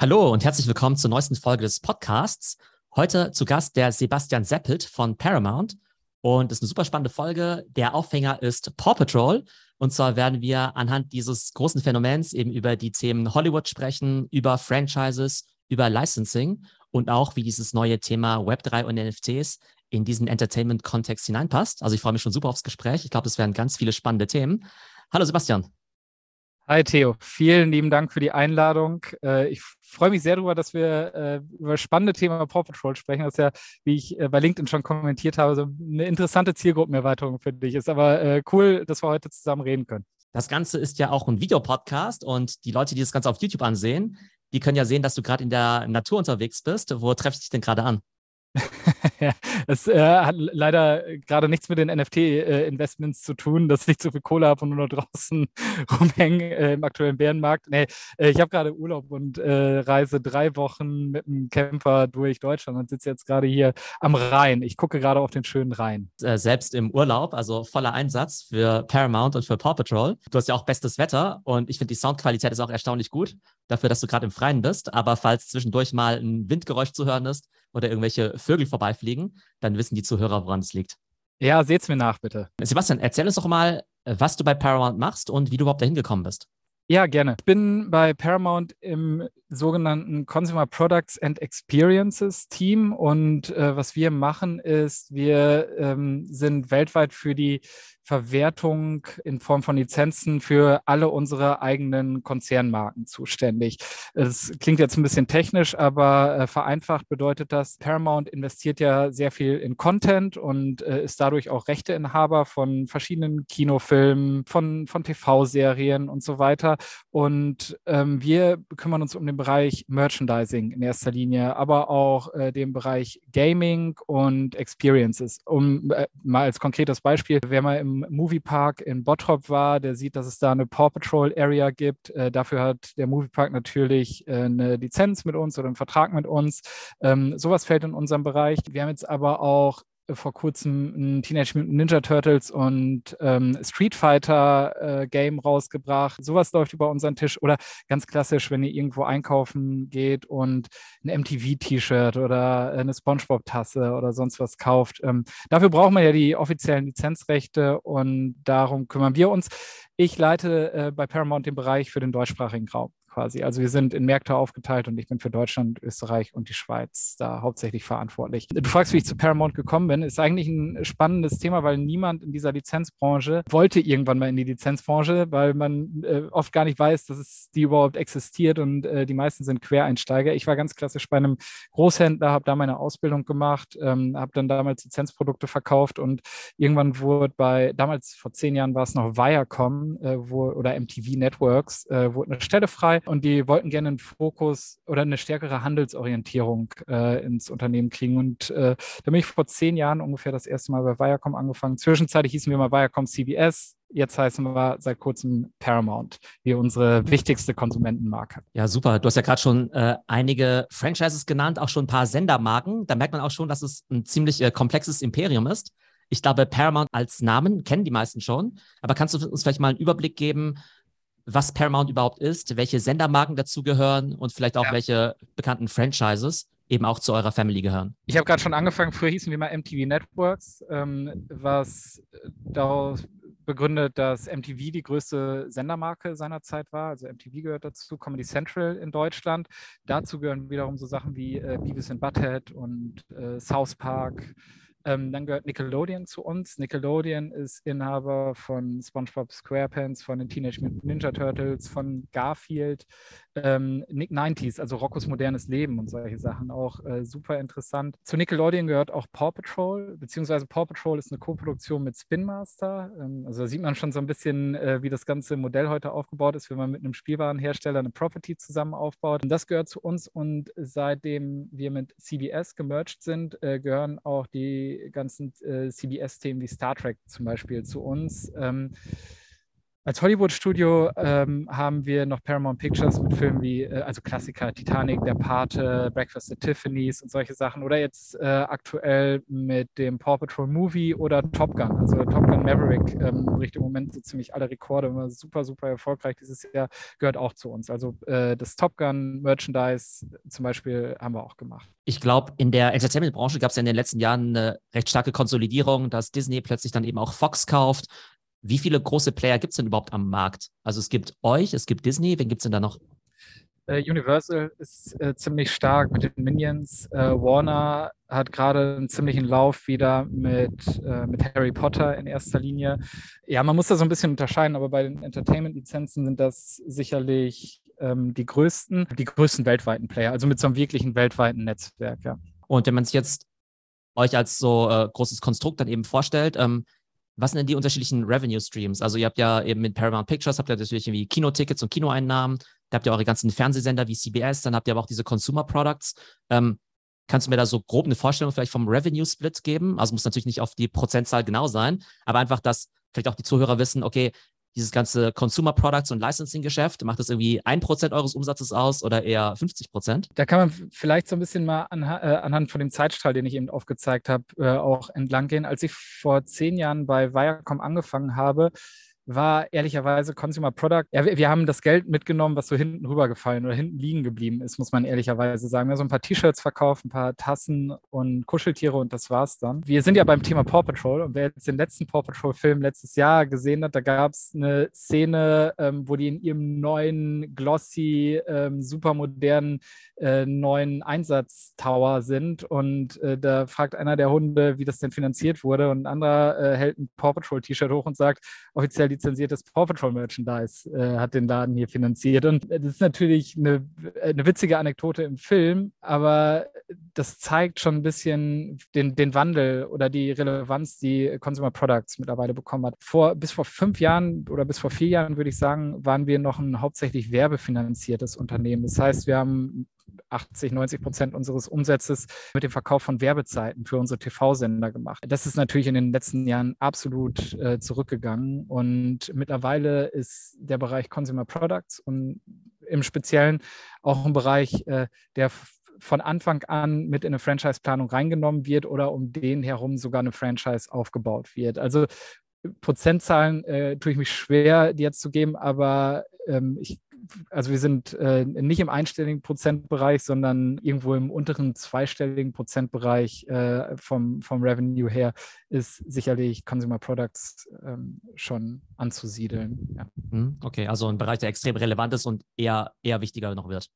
Hallo und herzlich willkommen zur neuesten Folge des Podcasts. Heute zu Gast der Sebastian Seppelt von Paramount. Und es ist eine super spannende Folge. Der Aufhänger ist Paw Patrol. Und zwar werden wir anhand dieses großen Phänomens eben über die Themen Hollywood sprechen, über Franchises, über Licensing und auch, wie dieses neue Thema Web3 und NFTs in diesen Entertainment-Kontext hineinpasst. Also ich freue mich schon super aufs Gespräch. Ich glaube, es werden ganz viele spannende Themen. Hallo Sebastian. Hi Theo, vielen lieben Dank für die Einladung. Äh, ich freue mich sehr darüber, dass wir äh, über spannende Thema Paw Patrol sprechen. Das ist ja, wie ich äh, bei LinkedIn schon kommentiert habe, so eine interessante Zielgruppenerweiterung für dich. Ist aber cool, dass wir heute zusammen reden können. Das Ganze ist ja auch ein Videopodcast und die Leute, die das Ganze auf YouTube ansehen, die können ja sehen, dass du gerade in der Natur unterwegs bist. Wo treffe ich dich denn gerade an? das äh, hat leider gerade nichts mit den NFT-Investments äh, zu tun, dass ich zu viel Kohle habe und nur draußen rumhänge äh, im aktuellen Bärenmarkt. Nee, äh, ich habe gerade Urlaub und äh, reise drei Wochen mit einem Camper durch Deutschland und sitze jetzt gerade hier am Rhein. Ich gucke gerade auf den schönen Rhein. Äh, selbst im Urlaub, also voller Einsatz für Paramount und für Paw Patrol. Du hast ja auch bestes Wetter und ich finde, die Soundqualität ist auch erstaunlich gut dafür, dass du gerade im Freien bist. Aber falls zwischendurch mal ein Windgeräusch zu hören ist oder irgendwelche Vögel vorbeifliegen, dann wissen die Zuhörer, woran es liegt. Ja, seht's mir nach, bitte. Sebastian, erzähl uns doch mal, was du bei Paramount machst und wie du überhaupt dahin gekommen bist. Ja, gerne. Ich bin bei Paramount im sogenannten Consumer Products and Experiences Team und äh, was wir machen ist, wir ähm, sind weltweit für die Verwertung in Form von Lizenzen für alle unsere eigenen Konzernmarken zuständig. Es klingt jetzt ein bisschen technisch, aber äh, vereinfacht bedeutet das, Paramount investiert ja sehr viel in Content und äh, ist dadurch auch Rechteinhaber von verschiedenen Kinofilmen, von, von TV-Serien und so weiter. Und ähm, wir kümmern uns um den Bereich Merchandising in erster Linie, aber auch äh, den Bereich Gaming und Experiences. Um äh, mal als konkretes Beispiel, wer mal im Moviepark in Bottrop war, der sieht, dass es da eine Paw Patrol Area gibt. Äh, dafür hat der Moviepark natürlich äh, eine Lizenz mit uns oder einen Vertrag mit uns. Ähm, sowas fällt in unserem Bereich. Wir haben jetzt aber auch vor kurzem ein Teenage Mutant Ninja Turtles und ähm, Street Fighter äh, Game rausgebracht. Sowas läuft über unseren Tisch. Oder ganz klassisch, wenn ihr irgendwo einkaufen geht und ein MTV-T-Shirt oder eine SpongeBob-Tasse oder sonst was kauft. Ähm, dafür braucht man ja die offiziellen Lizenzrechte und darum kümmern wir uns. Ich leite äh, bei Paramount den Bereich für den deutschsprachigen Raum quasi. Also wir sind in Märkte aufgeteilt und ich bin für Deutschland, Österreich und die Schweiz da hauptsächlich verantwortlich. Du fragst, wie ich zu Paramount gekommen bin. Ist eigentlich ein spannendes Thema, weil niemand in dieser Lizenzbranche wollte irgendwann mal in die Lizenzbranche, weil man äh, oft gar nicht weiß, dass es die überhaupt existiert und äh, die meisten sind Quereinsteiger. Ich war ganz klassisch bei einem Großhändler, habe da meine Ausbildung gemacht, ähm, habe dann damals Lizenzprodukte verkauft und irgendwann wurde bei, damals vor zehn Jahren war es noch Viacom äh, wo, oder MTV Networks, äh, wurde eine Stelle frei und die wollten gerne einen Fokus oder eine stärkere Handelsorientierung äh, ins Unternehmen kriegen. Und äh, da bin ich vor zehn Jahren ungefähr das erste Mal bei Viacom angefangen. Zwischenzeitlich hießen wir mal Viacom CBS. Jetzt heißen wir seit kurzem Paramount, wie unsere wichtigste Konsumentenmarke. Ja, super. Du hast ja gerade schon äh, einige Franchises genannt, auch schon ein paar Sendermarken. Da merkt man auch schon, dass es ein ziemlich äh, komplexes Imperium ist. Ich glaube, Paramount als Namen kennen die meisten schon. Aber kannst du uns vielleicht mal einen Überblick geben, was Paramount überhaupt ist, welche Sendermarken dazugehören und vielleicht auch ja. welche bekannten Franchises eben auch zu eurer Family gehören. Ich habe gerade schon angefangen, früher hießen wir mal MTV Networks, ähm, was daraus begründet, dass MTV die größte Sendermarke seiner Zeit war. Also MTV gehört dazu, Comedy Central in Deutschland. Dazu gehören wiederum so Sachen wie äh, Beavis and Butthead und äh, South Park, ähm, dann gehört Nickelodeon zu uns. Nickelodeon ist Inhaber von SpongeBob SquarePants, von den Teenage Mutant Ninja Turtles, von Garfield, ähm, Nick 90s, also Roccos modernes Leben und solche Sachen. Auch äh, super interessant. Zu Nickelodeon gehört auch Paw Patrol, beziehungsweise Paw Patrol ist eine Koproduktion mit Spin Master. Ähm, also da sieht man schon so ein bisschen, äh, wie das ganze Modell heute aufgebaut ist, wenn man mit einem Spielwarenhersteller eine Property zusammen aufbaut. Und das gehört zu uns und seitdem wir mit CBS gemerged sind, äh, gehören auch die ganzen äh, CBS-Themen wie Star Trek zum Beispiel zu uns. Ähm, Als Hollywood-Studio ähm, haben wir noch Paramount Pictures mit Filmen wie, äh, also Klassiker, Titanic, Der Pate, Breakfast at Tiffany's und solche Sachen. Oder jetzt äh, aktuell mit dem Paw Patrol Movie oder Top Gun. Also Top Gun Maverick ähm, bricht im Moment so ziemlich alle Rekorde, immer super, super erfolgreich dieses Jahr, gehört auch zu uns. Also äh, das Top Gun Merchandise zum Beispiel haben wir auch gemacht. Ich glaube, in der Entertainment-Branche gab es ja in den letzten Jahren eine recht starke Konsolidierung, dass Disney plötzlich dann eben auch Fox kauft wie viele große Player gibt es denn überhaupt am Markt? Also es gibt euch, es gibt Disney, wen gibt es denn da noch? Uh, Universal ist uh, ziemlich stark mit den Minions. Uh, Warner hat gerade einen ziemlichen Lauf wieder mit, mit Harry Potter in erster Linie. Ja, man muss da so ein bisschen unterscheiden, aber bei den Entertainment-Lizenzen sind das sicherlich ähm, die größten, die größten weltweiten Player, also mit so einem wirklichen weltweiten Netzwerk, ja. Und wenn man sich jetzt euch als so äh, großes Konstrukt dann eben vorstellt, ähm, was sind denn die unterschiedlichen Revenue Streams? Also ihr habt ja eben mit Paramount Pictures, habt ihr natürlich irgendwie Kinotickets und Kinoeinnahmen, da habt ihr eure ganzen Fernsehsender wie CBS, dann habt ihr aber auch diese Consumer Products. Ähm, kannst du mir da so grob eine Vorstellung vielleicht vom Revenue Split geben? Also muss natürlich nicht auf die Prozentzahl genau sein, aber einfach, dass vielleicht auch die Zuhörer wissen, okay, dieses ganze Consumer Products und Licensing Geschäft, macht das irgendwie ein Prozent eures Umsatzes aus oder eher 50 Prozent? Da kann man vielleicht so ein bisschen mal anha äh, anhand von dem Zeitstrahl, den ich eben aufgezeigt habe, äh, auch entlang gehen. Als ich vor zehn Jahren bei Viacom angefangen habe, war ehrlicherweise Consumer Product. Ja, wir, haben das Geld mitgenommen, was so hinten rübergefallen oder hinten liegen geblieben ist, muss man ehrlicherweise sagen. Wir haben so ein paar T-Shirts verkauft, ein paar Tassen und Kuscheltiere und das war's dann. Wir sind ja beim Thema Paw Patrol und wer jetzt den letzten Paw Patrol-Film letztes Jahr gesehen hat, da gab es eine Szene, ähm, wo die in ihrem neuen, glossy, ähm, supermodernen äh, neuen Einsatztower sind und äh, da fragt einer der Hunde, wie das denn finanziert wurde und ein anderer äh, hält ein Paw Patrol T-Shirt hoch und sagt, offiziell lizenziertes Paw Patrol Merchandise äh, hat den Laden hier finanziert und das ist natürlich eine, eine witzige Anekdote im Film, aber das zeigt schon ein bisschen den, den Wandel oder die Relevanz, die Consumer Products mittlerweile bekommen hat. Vor, bis vor fünf Jahren oder bis vor vier Jahren, würde ich sagen, waren wir noch ein hauptsächlich werbefinanziertes Unternehmen. Das heißt, wir haben 80, 90 Prozent unseres Umsatzes mit dem Verkauf von Werbezeiten für unsere TV-Sender gemacht. Das ist natürlich in den letzten Jahren absolut äh, zurückgegangen und mittlerweile ist der Bereich Consumer Products und im Speziellen auch ein Bereich, äh, der von Anfang an mit in eine Franchise-Planung reingenommen wird oder um den herum sogar eine Franchise aufgebaut wird. Also Prozentzahlen äh, tue ich mich schwer, die jetzt zu geben, aber ähm, ich also wir sind äh, nicht im einstelligen Prozentbereich, sondern irgendwo im unteren zweistelligen Prozentbereich äh, vom, vom Revenue her ist sicherlich Consumer Products ähm, schon anzusiedeln. Ja. Hm, okay, also ein Bereich, der extrem relevant ist und eher, eher wichtiger noch wird.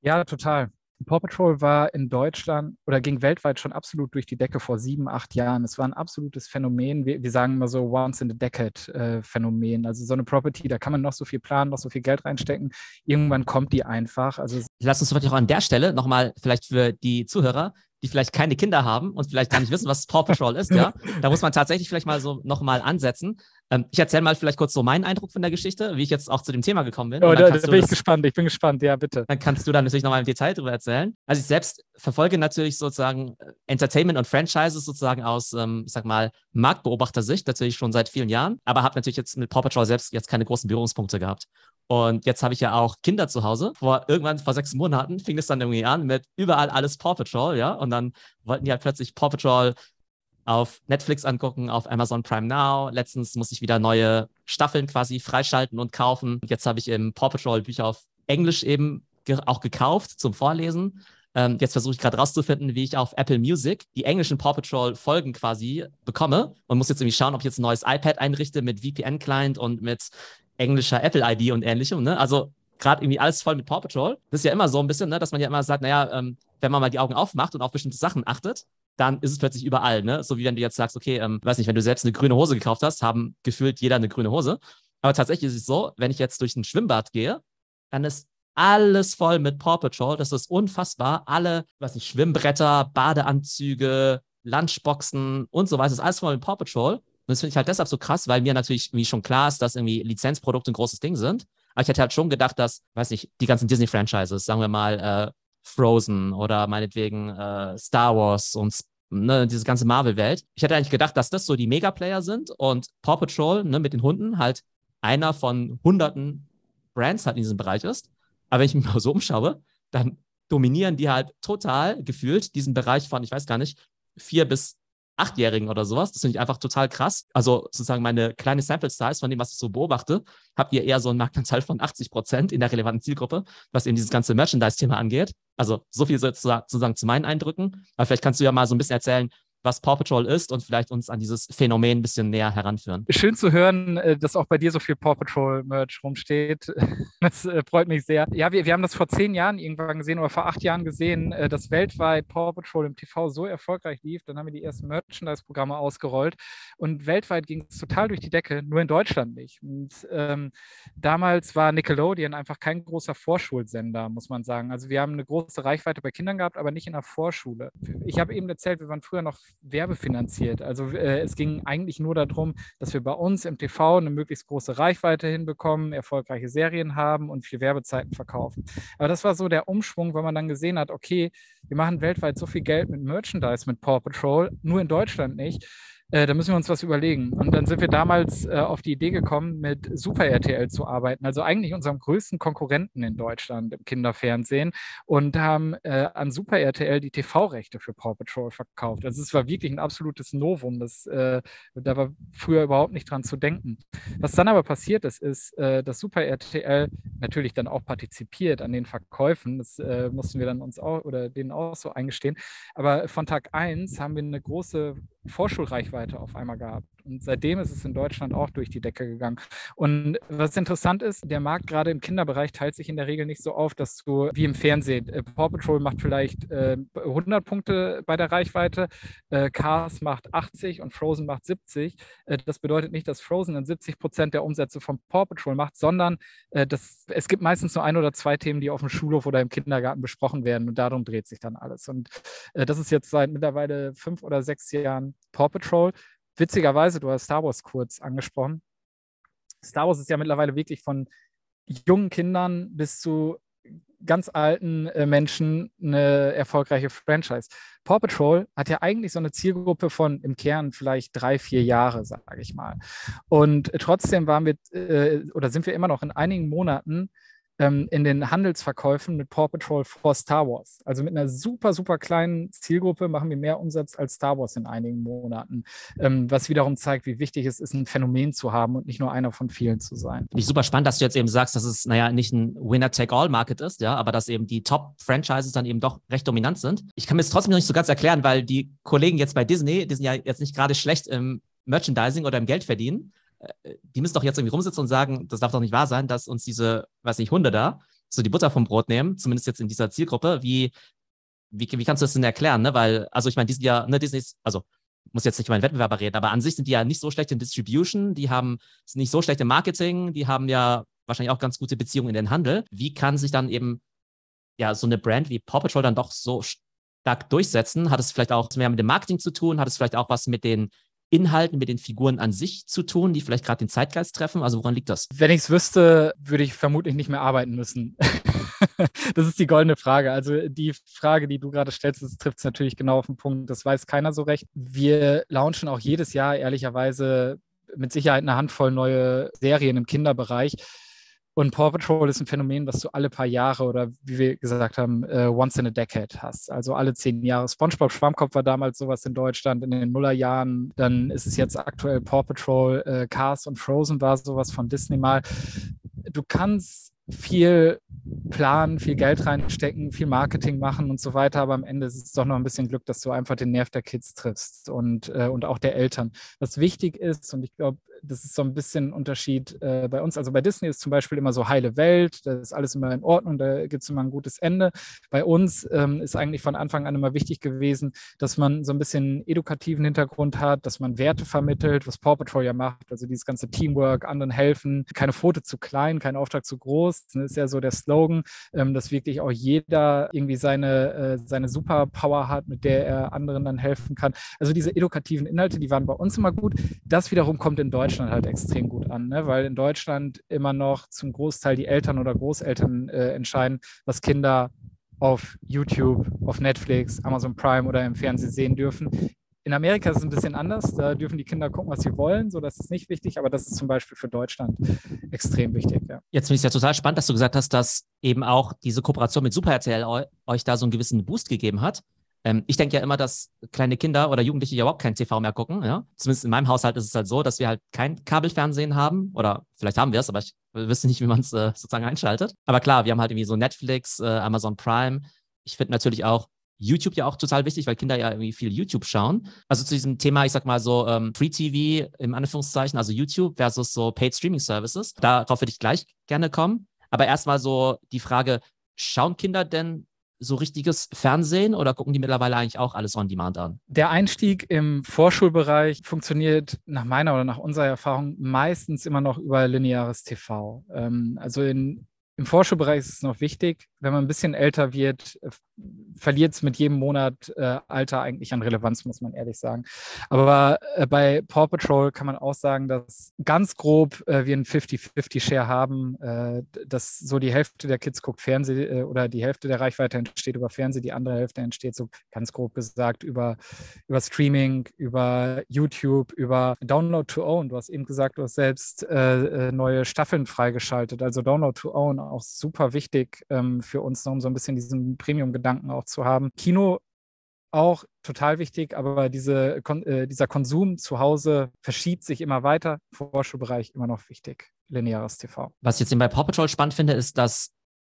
Ja, total. Paw Patrol war in Deutschland oder ging weltweit schon absolut durch die Decke vor sieben, acht Jahren. Es war ein absolutes Phänomen. Wir, wir sagen immer so Once in a Decade äh, Phänomen. Also so eine Property, da kann man noch so viel planen, noch so viel Geld reinstecken. Irgendwann kommt die einfach. Also Lass uns vielleicht auch an der Stelle nochmal vielleicht für die Zuhörer die vielleicht keine Kinder haben und vielleicht gar nicht wissen, was Paw Patrol ist, ja, da muss man tatsächlich vielleicht mal so nochmal ansetzen. Ähm, ich erzähle mal vielleicht kurz so meinen Eindruck von der Geschichte, wie ich jetzt auch zu dem Thema gekommen bin. Oh, da, da bin ich gespannt, ich bin gespannt, ja, bitte. Dann kannst du da natürlich nochmal im Detail drüber erzählen. Also ich selbst verfolge natürlich sozusagen äh, Entertainment und Franchises sozusagen aus, ähm, ich sag mal, Marktbeobachtersicht, natürlich schon seit vielen Jahren, aber habe natürlich jetzt mit Paw Patrol selbst jetzt keine großen Berührungspunkte gehabt. Und jetzt habe ich ja auch Kinder zu Hause. Vor irgendwann vor sechs Monaten fing es dann irgendwie an mit überall alles Paw Patrol, ja. Und dann wollten die halt plötzlich Paw Patrol auf Netflix angucken, auf Amazon Prime Now. Letztens musste ich wieder neue Staffeln quasi freischalten und kaufen. Jetzt habe ich im Paw Patrol Bücher auf Englisch eben ge auch gekauft zum Vorlesen. Ähm, jetzt versuche ich gerade rauszufinden, wie ich auf Apple Music die englischen Paw Patrol Folgen quasi bekomme und muss jetzt irgendwie schauen, ob ich jetzt ein neues iPad einrichte mit VPN-Client und mit englischer Apple-ID und ähnlichem. Ne? Also gerade irgendwie alles voll mit Paw Patrol. Das ist ja immer so ein bisschen, ne, dass man ja immer sagt, naja, ähm, wenn man mal die Augen aufmacht und auf bestimmte Sachen achtet, dann ist es plötzlich überall. Ne? So wie wenn du jetzt sagst, okay, ähm, weiß nicht, wenn du selbst eine grüne Hose gekauft hast, haben gefühlt jeder eine grüne Hose. Aber tatsächlich ist es so, wenn ich jetzt durch ein Schwimmbad gehe, dann ist alles voll mit Paw Patrol. Das ist unfassbar. Alle, weiß nicht, Schwimmbretter, Badeanzüge, Lunchboxen und so weiter, ist alles voll mit Paw Patrol. Und das finde ich halt deshalb so krass, weil mir natürlich wie schon klar ist, dass irgendwie Lizenzprodukte ein großes Ding sind. Aber ich hätte halt schon gedacht, dass, weiß nicht, die ganzen Disney-Franchises, sagen wir mal äh, Frozen oder meinetwegen äh, Star Wars und ne, diese ganze Marvel-Welt. Ich hätte eigentlich gedacht, dass das so die Mega-Player sind und Paw Patrol ne, mit den Hunden halt einer von hunderten Brands halt in diesem Bereich ist. Aber wenn ich mich mal so umschaue, dann dominieren die halt total gefühlt diesen Bereich von, ich weiß gar nicht, vier bis Achtjährigen oder sowas. Das finde ich einfach total krass. Also sozusagen meine kleine Sample Size von dem, was ich so beobachte, habt ihr eher so einen Marktanteil von 80 Prozent in der relevanten Zielgruppe, was eben dieses ganze Merchandise-Thema angeht. Also so viel sozusagen zu meinen Eindrücken. Aber vielleicht kannst du ja mal so ein bisschen erzählen, was Paw Patrol ist und vielleicht uns an dieses Phänomen ein bisschen näher heranführen. Schön zu hören, äh, dass auch bei dir so viel Paw Patrol Merch rumsteht. Das äh, freut mich sehr. Ja, wir, wir haben das vor zehn Jahren irgendwann gesehen oder vor acht Jahren gesehen, äh, dass weltweit Paw Patrol im TV so erfolgreich lief. Dann haben wir die ersten Merchandise-Programme ausgerollt und weltweit ging es total durch die Decke, nur in Deutschland nicht. Und ähm, damals war Nickelodeon einfach kein großer Vorschulsender, muss man sagen. Also wir haben eine große Reichweite bei Kindern gehabt, aber nicht in der Vorschule. Ich habe eben erzählt, wir waren früher noch werbefinanziert. Also äh, es ging eigentlich nur darum, dass wir bei uns im TV eine möglichst große Reichweite hinbekommen, erfolgreiche Serien haben und viel Werbezeiten verkaufen. Aber das war so der Umschwung, weil man dann gesehen hat, okay, wir machen weltweit so viel Geld mit Merchandise, mit Paw Patrol, nur in Deutschland nicht äh, da müssen wir uns was überlegen. Und dann sind wir damals äh, auf die Idee gekommen, mit Super RTL zu arbeiten, also eigentlich unserem größten Konkurrenten in Deutschland im Kinderfernsehen und haben äh, an Super RTL die TV-Rechte für Paw Patrol verkauft. Also es war wirklich ein absolutes Novum. Das, äh, da war früher überhaupt nicht dran zu denken. Was dann aber passiert ist, ist, äh, dass Super RTL natürlich dann auch partizipiert an den Verkäufen. Das mussten wir dann uns auch oder denen auch so eingestehen. Aber von Tag 1 haben wir eine große Vorschulreichweite auf einmal gehabt. Und seitdem ist es in Deutschland auch durch die Decke gegangen. Und was interessant ist, der Markt gerade im Kinderbereich teilt sich in der Regel nicht so auf, dass du wie im Fernsehen, äh, Paw Patrol macht vielleicht äh, 100 Punkte bei der Reichweite, äh, Cars macht 80 und Frozen macht 70. Äh, das bedeutet nicht, dass Frozen dann 70 Prozent der Umsätze von Paw Patrol macht, sondern äh, das, es gibt meistens nur ein oder zwei Themen, die auf dem Schulhof oder im Kindergarten besprochen werden und darum dreht sich dann alles. Und äh, das ist jetzt seit mittlerweile fünf oder sechs Jahren Paw Patrol. Witzigerweise, du hast Star Wars kurz angesprochen. Star Wars ist ja mittlerweile wirklich von jungen Kindern bis zu ganz alten äh, Menschen eine erfolgreiche Franchise. Paw Patrol hat ja eigentlich so eine Zielgruppe von im Kern vielleicht drei, vier Jahre, sage ich mal. Und trotzdem waren wir äh, oder sind wir immer noch in einigen Monaten ähm, in den Handelsverkäufen mit Paw Patrol vor Star Wars. Also mit einer super, super kleinen Zielgruppe machen wir mehr Umsatz als Star Wars in einigen Monaten, ähm, was wiederum zeigt, wie wichtig es ist, ein Phänomen zu haben und nicht nur einer von vielen zu sein. Finde ich super spannend, dass du jetzt eben sagst, dass es, naja, nicht ein Winner-Take-All-Market ist, ja, aber dass eben die Top-Franchises dann eben doch recht dominant sind. Ich kann mir das trotzdem noch nicht so ganz erklären, weil die Kollegen jetzt bei Disney, die sind ja jetzt nicht gerade schlecht im Merchandising oder im Geldverdienen. Äh, die müssen doch jetzt irgendwie rumsitzen und sagen, das darf doch nicht wahr sein, dass uns diese, weiß nicht, Hunde da so die Butter vom Brot nehmen, zumindest jetzt in dieser Zielgruppe. Wie, wie, wie kannst du das denn erklären? Ne? Weil, also ich meine, die sind ja, ne, Disney ist, also muss jetzt nicht über einen Wettbewerber reden, aber an sich sind die ja nicht so schlecht in Distribution, die haben nicht so schlecht im Marketing, die haben ja wahrscheinlich auch ganz gute Beziehungen in den Handel. Wie kann sich dann eben ja so eine Brand wie Paw Patrol dann doch so stark durchsetzen? Hat es vielleicht auch mehr mit dem Marketing zu tun? Hat es vielleicht auch was mit den Inhalten, mit den Figuren an sich zu tun, die vielleicht gerade den Zeitgeist treffen? Also woran liegt das? Wenn ich es wüsste, würde ich vermutlich nicht mehr arbeiten müssen. das ist die goldene Frage. Also die Frage, die du gerade stellst, trifft es natürlich genau auf den Punkt. Das weiß keiner so recht. Wir launchen auch jedes Jahr ehrlicherweise mit Sicherheit eine Handvoll neue Serien im Kinderbereich. Und Paw Patrol ist ein Phänomen, was du alle paar Jahre oder wie wir gesagt haben, uh, once in a decade hast. Also alle zehn Jahre. SpongeBob Schwammkopf war damals sowas in Deutschland in den Nullerjahren. Dann ist es jetzt aktuell Paw Patrol, uh, Cars und Frozen war sowas von Disney mal. Du kannst viel planen, viel Geld reinstecken, viel Marketing machen und so weiter, aber am Ende ist es doch noch ein bisschen Glück, dass du einfach den Nerv der Kids triffst und, äh, und auch der Eltern. Was wichtig ist, und ich glaube, das ist so ein bisschen ein Unterschied äh, bei uns. Also bei Disney ist zum Beispiel immer so heile Welt, da ist alles immer in Ordnung, da gibt es immer ein gutes Ende. Bei uns ähm, ist eigentlich von Anfang an immer wichtig gewesen, dass man so ein bisschen edukativen Hintergrund hat, dass man Werte vermittelt, was Paw Patrol ja macht, also dieses ganze Teamwork, anderen helfen, keine Pfote zu klein, kein Auftrag zu groß. Das ist ja so der Slogan, ähm, dass wirklich auch jeder irgendwie seine, äh, seine Superpower hat, mit der er anderen dann helfen kann. Also diese edukativen Inhalte, die waren bei uns immer gut. Das wiederum kommt in Deutschland Deutschland halt extrem gut an, ne? weil in Deutschland immer noch zum Großteil die Eltern oder Großeltern äh, entscheiden, was Kinder auf YouTube, auf Netflix, Amazon Prime oder im Fernsehen sehen dürfen. in Amerika ist es ein bisschen anders. Da dürfen die Kinder gucken, was sie wollen. So, das ist nicht wichtig, aber das ist zum Beispiel für Deutschland extrem wichtig. Ja. Jetzt finde ich es ja total spannend, dass du gesagt hast, dass eben auch diese Kooperation mit Super RTL euch da so einen gewissen Boost gegeben hat. Ähm, ich denke ja immer, dass kleine Kinder oder Jugendliche ja überhaupt kein TV mehr gucken. Ja? Zumindest in meinem Haushalt ist es halt so, dass wir halt kein Kabelfernsehen haben. Oder vielleicht haben wir es, aber ich wüsste nicht, wie man es äh, sozusagen einschaltet. Aber klar, wir haben halt irgendwie so Netflix, äh, Amazon Prime. Ich finde natürlich auch YouTube ja auch total wichtig, weil Kinder ja irgendwie viel YouTube schauen. Also zu diesem Thema, ich sag mal so ähm, Free TV im Anführungszeichen, also YouTube versus so Paid Streaming Services. Darauf würde ich gleich gerne kommen. Aber erstmal so die Frage, schauen Kinder denn so richtiges Fernsehen oder gucken die mittlerweile eigentlich auch alles on demand an? Der Einstieg im Vorschulbereich funktioniert nach meiner oder nach unserer Erfahrung meistens immer noch über lineares TV. Ähm, also in im Vorschulbereich ist es noch wichtig, wenn man ein bisschen älter wird, äh, verliert es mit jedem Monat äh, Alter eigentlich an Relevanz, muss man ehrlich sagen. Aber äh, bei Paw Patrol kann man auch sagen, dass ganz grob äh, wir einen 50-50-Share haben, äh, dass so die Hälfte der Kids guckt Fernsehen äh, oder die Hälfte der Reichweite entsteht über Fernsehen, die andere Hälfte entsteht so ganz grob gesagt über, über Streaming, über YouTube, über Download to Own. Du hast eben gesagt, du hast selbst neue Staffeln freigeschaltet, also Download to Own auch super wichtig ähm, für uns, um so ein bisschen diesen Premium-Gedanken auch zu haben. Kino auch total wichtig, aber diese, äh, dieser Konsum zu Hause verschiebt sich immer weiter. Vorschulbereich immer noch wichtig. Lineares TV. Was ich jetzt eben bei Paw Patrol spannend finde, ist, dass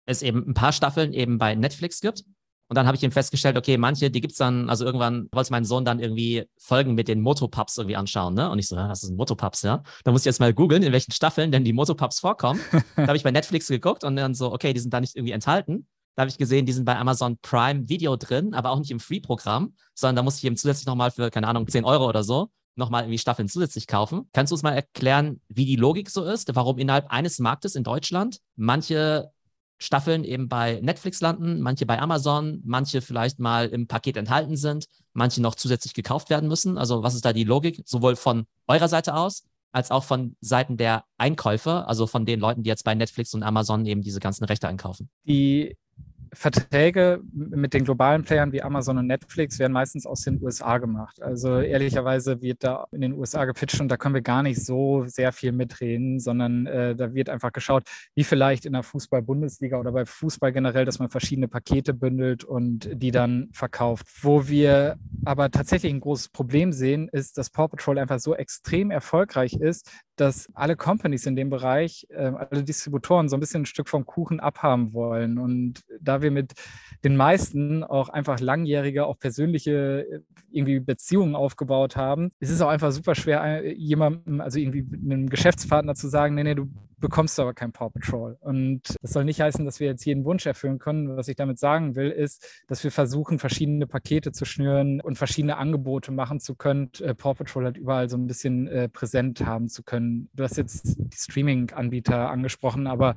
es eben ein paar Staffeln eben bei Netflix gibt und dann habe ich eben festgestellt, okay, manche, die gibt es dann, also irgendwann wollte mein Sohn dann irgendwie Folgen mit den Motopups irgendwie anschauen, ne? Und ich so, was ist ein Motopups, ja? Da muss ich jetzt mal googeln, in welchen Staffeln denn die Motopups vorkommen. da habe ich bei Netflix geguckt und dann so, okay, die sind da nicht irgendwie enthalten. Da habe ich gesehen, die sind bei Amazon Prime Video drin, aber auch nicht im Free-Programm, sondern da musste ich eben zusätzlich nochmal für, keine Ahnung, 10 Euro oder so nochmal irgendwie Staffeln zusätzlich kaufen. Kannst du uns mal erklären, wie die Logik so ist, warum innerhalb eines Marktes in Deutschland manche Staffeln eben bei Netflix landen, manche bei Amazon, manche vielleicht mal im Paket enthalten sind, manche noch zusätzlich gekauft werden müssen. Also was ist da die Logik, sowohl von eurer Seite aus als auch von Seiten der Einkäufer, also von den Leuten, die jetzt bei Netflix und Amazon eben diese ganzen Rechte einkaufen? Die Verträge mit den globalen Playern wie Amazon und Netflix werden meistens aus den USA gemacht. Also ehrlicherweise wird da in den USA gepitcht und da können wir gar nicht so sehr viel mitreden, sondern äh, da wird einfach geschaut, wie vielleicht in der Fußball-Bundesliga oder bei Fußball generell, dass man verschiedene Pakete bündelt und die dann verkauft. Wo wir aber tatsächlich ein großes Problem sehen, ist, dass Paw Patrol einfach so extrem erfolgreich ist, dass alle Companies in dem Bereich, äh, alle Distributoren so ein bisschen ein Stück vom Kuchen abhaben wollen. Und da wir mit den meisten auch einfach langjährige, auch persönliche äh, irgendwie Beziehungen aufgebaut haben, ist es auch einfach super schwer, jemandem, also irgendwie einem Geschäftspartner zu sagen, nee, nee, du bekommst du aber kein Paw Patrol. Und das soll nicht heißen, dass wir jetzt jeden Wunsch erfüllen können. Was ich damit sagen will, ist, dass wir versuchen, verschiedene Pakete zu schnüren und verschiedene Angebote machen zu können, äh, Paw Patrol halt überall so ein bisschen äh, präsent haben zu können. Du hast jetzt die Streaming-Anbieter angesprochen, aber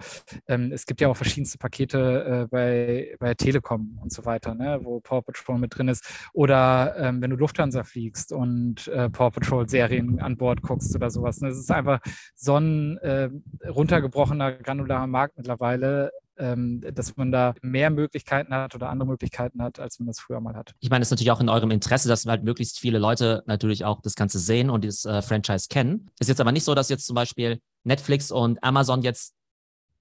ähm, es gibt ja auch verschiedenste Pakete äh, bei, bei Telekom und so weiter, ne, wo Paw Patrol mit drin ist. Oder ähm, wenn du Lufthansa fliegst und äh, Paw Patrol-Serien an Bord guckst oder sowas. Ne. Es ist einfach so ein äh, runtergebrochener, granularer Markt mittlerweile, ähm, dass man da mehr Möglichkeiten hat oder andere Möglichkeiten hat, als man das früher mal hat. Ich meine, es ist natürlich auch in eurem Interesse, dass halt möglichst viele Leute natürlich auch das Ganze sehen und dieses äh, Franchise kennen. Ist jetzt aber nicht so, dass jetzt zum Beispiel Netflix und Amazon jetzt,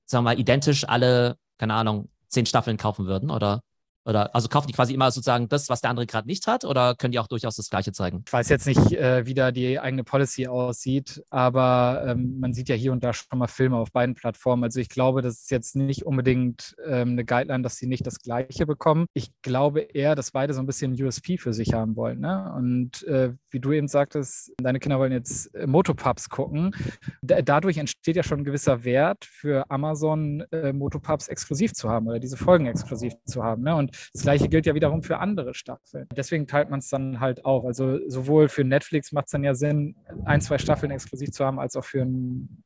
sagen wir mal, identisch alle, keine Ahnung, zehn Staffeln kaufen würden, oder? Oder also kaufen die quasi immer sozusagen das, was der andere gerade nicht hat, oder können die auch durchaus das Gleiche zeigen? Ich weiß jetzt nicht, äh, wie da die eigene Policy aussieht, aber ähm, man sieht ja hier und da schon mal Filme auf beiden Plattformen. Also ich glaube, das ist jetzt nicht unbedingt ähm, eine Guideline, dass sie nicht das Gleiche bekommen. Ich glaube eher, dass beide so ein bisschen USP für sich haben wollen. Ne? Und äh, wie du eben sagtest, deine Kinder wollen jetzt äh, Motopubs gucken. D dadurch entsteht ja schon ein gewisser Wert für Amazon, äh, Motopubs exklusiv zu haben oder diese Folgen exklusiv zu haben. Ne? Und das gleiche gilt ja wiederum für andere Staffeln. Deswegen teilt man es dann halt auf. Also sowohl für Netflix macht es dann ja Sinn, ein, zwei Staffeln exklusiv zu haben, als auch für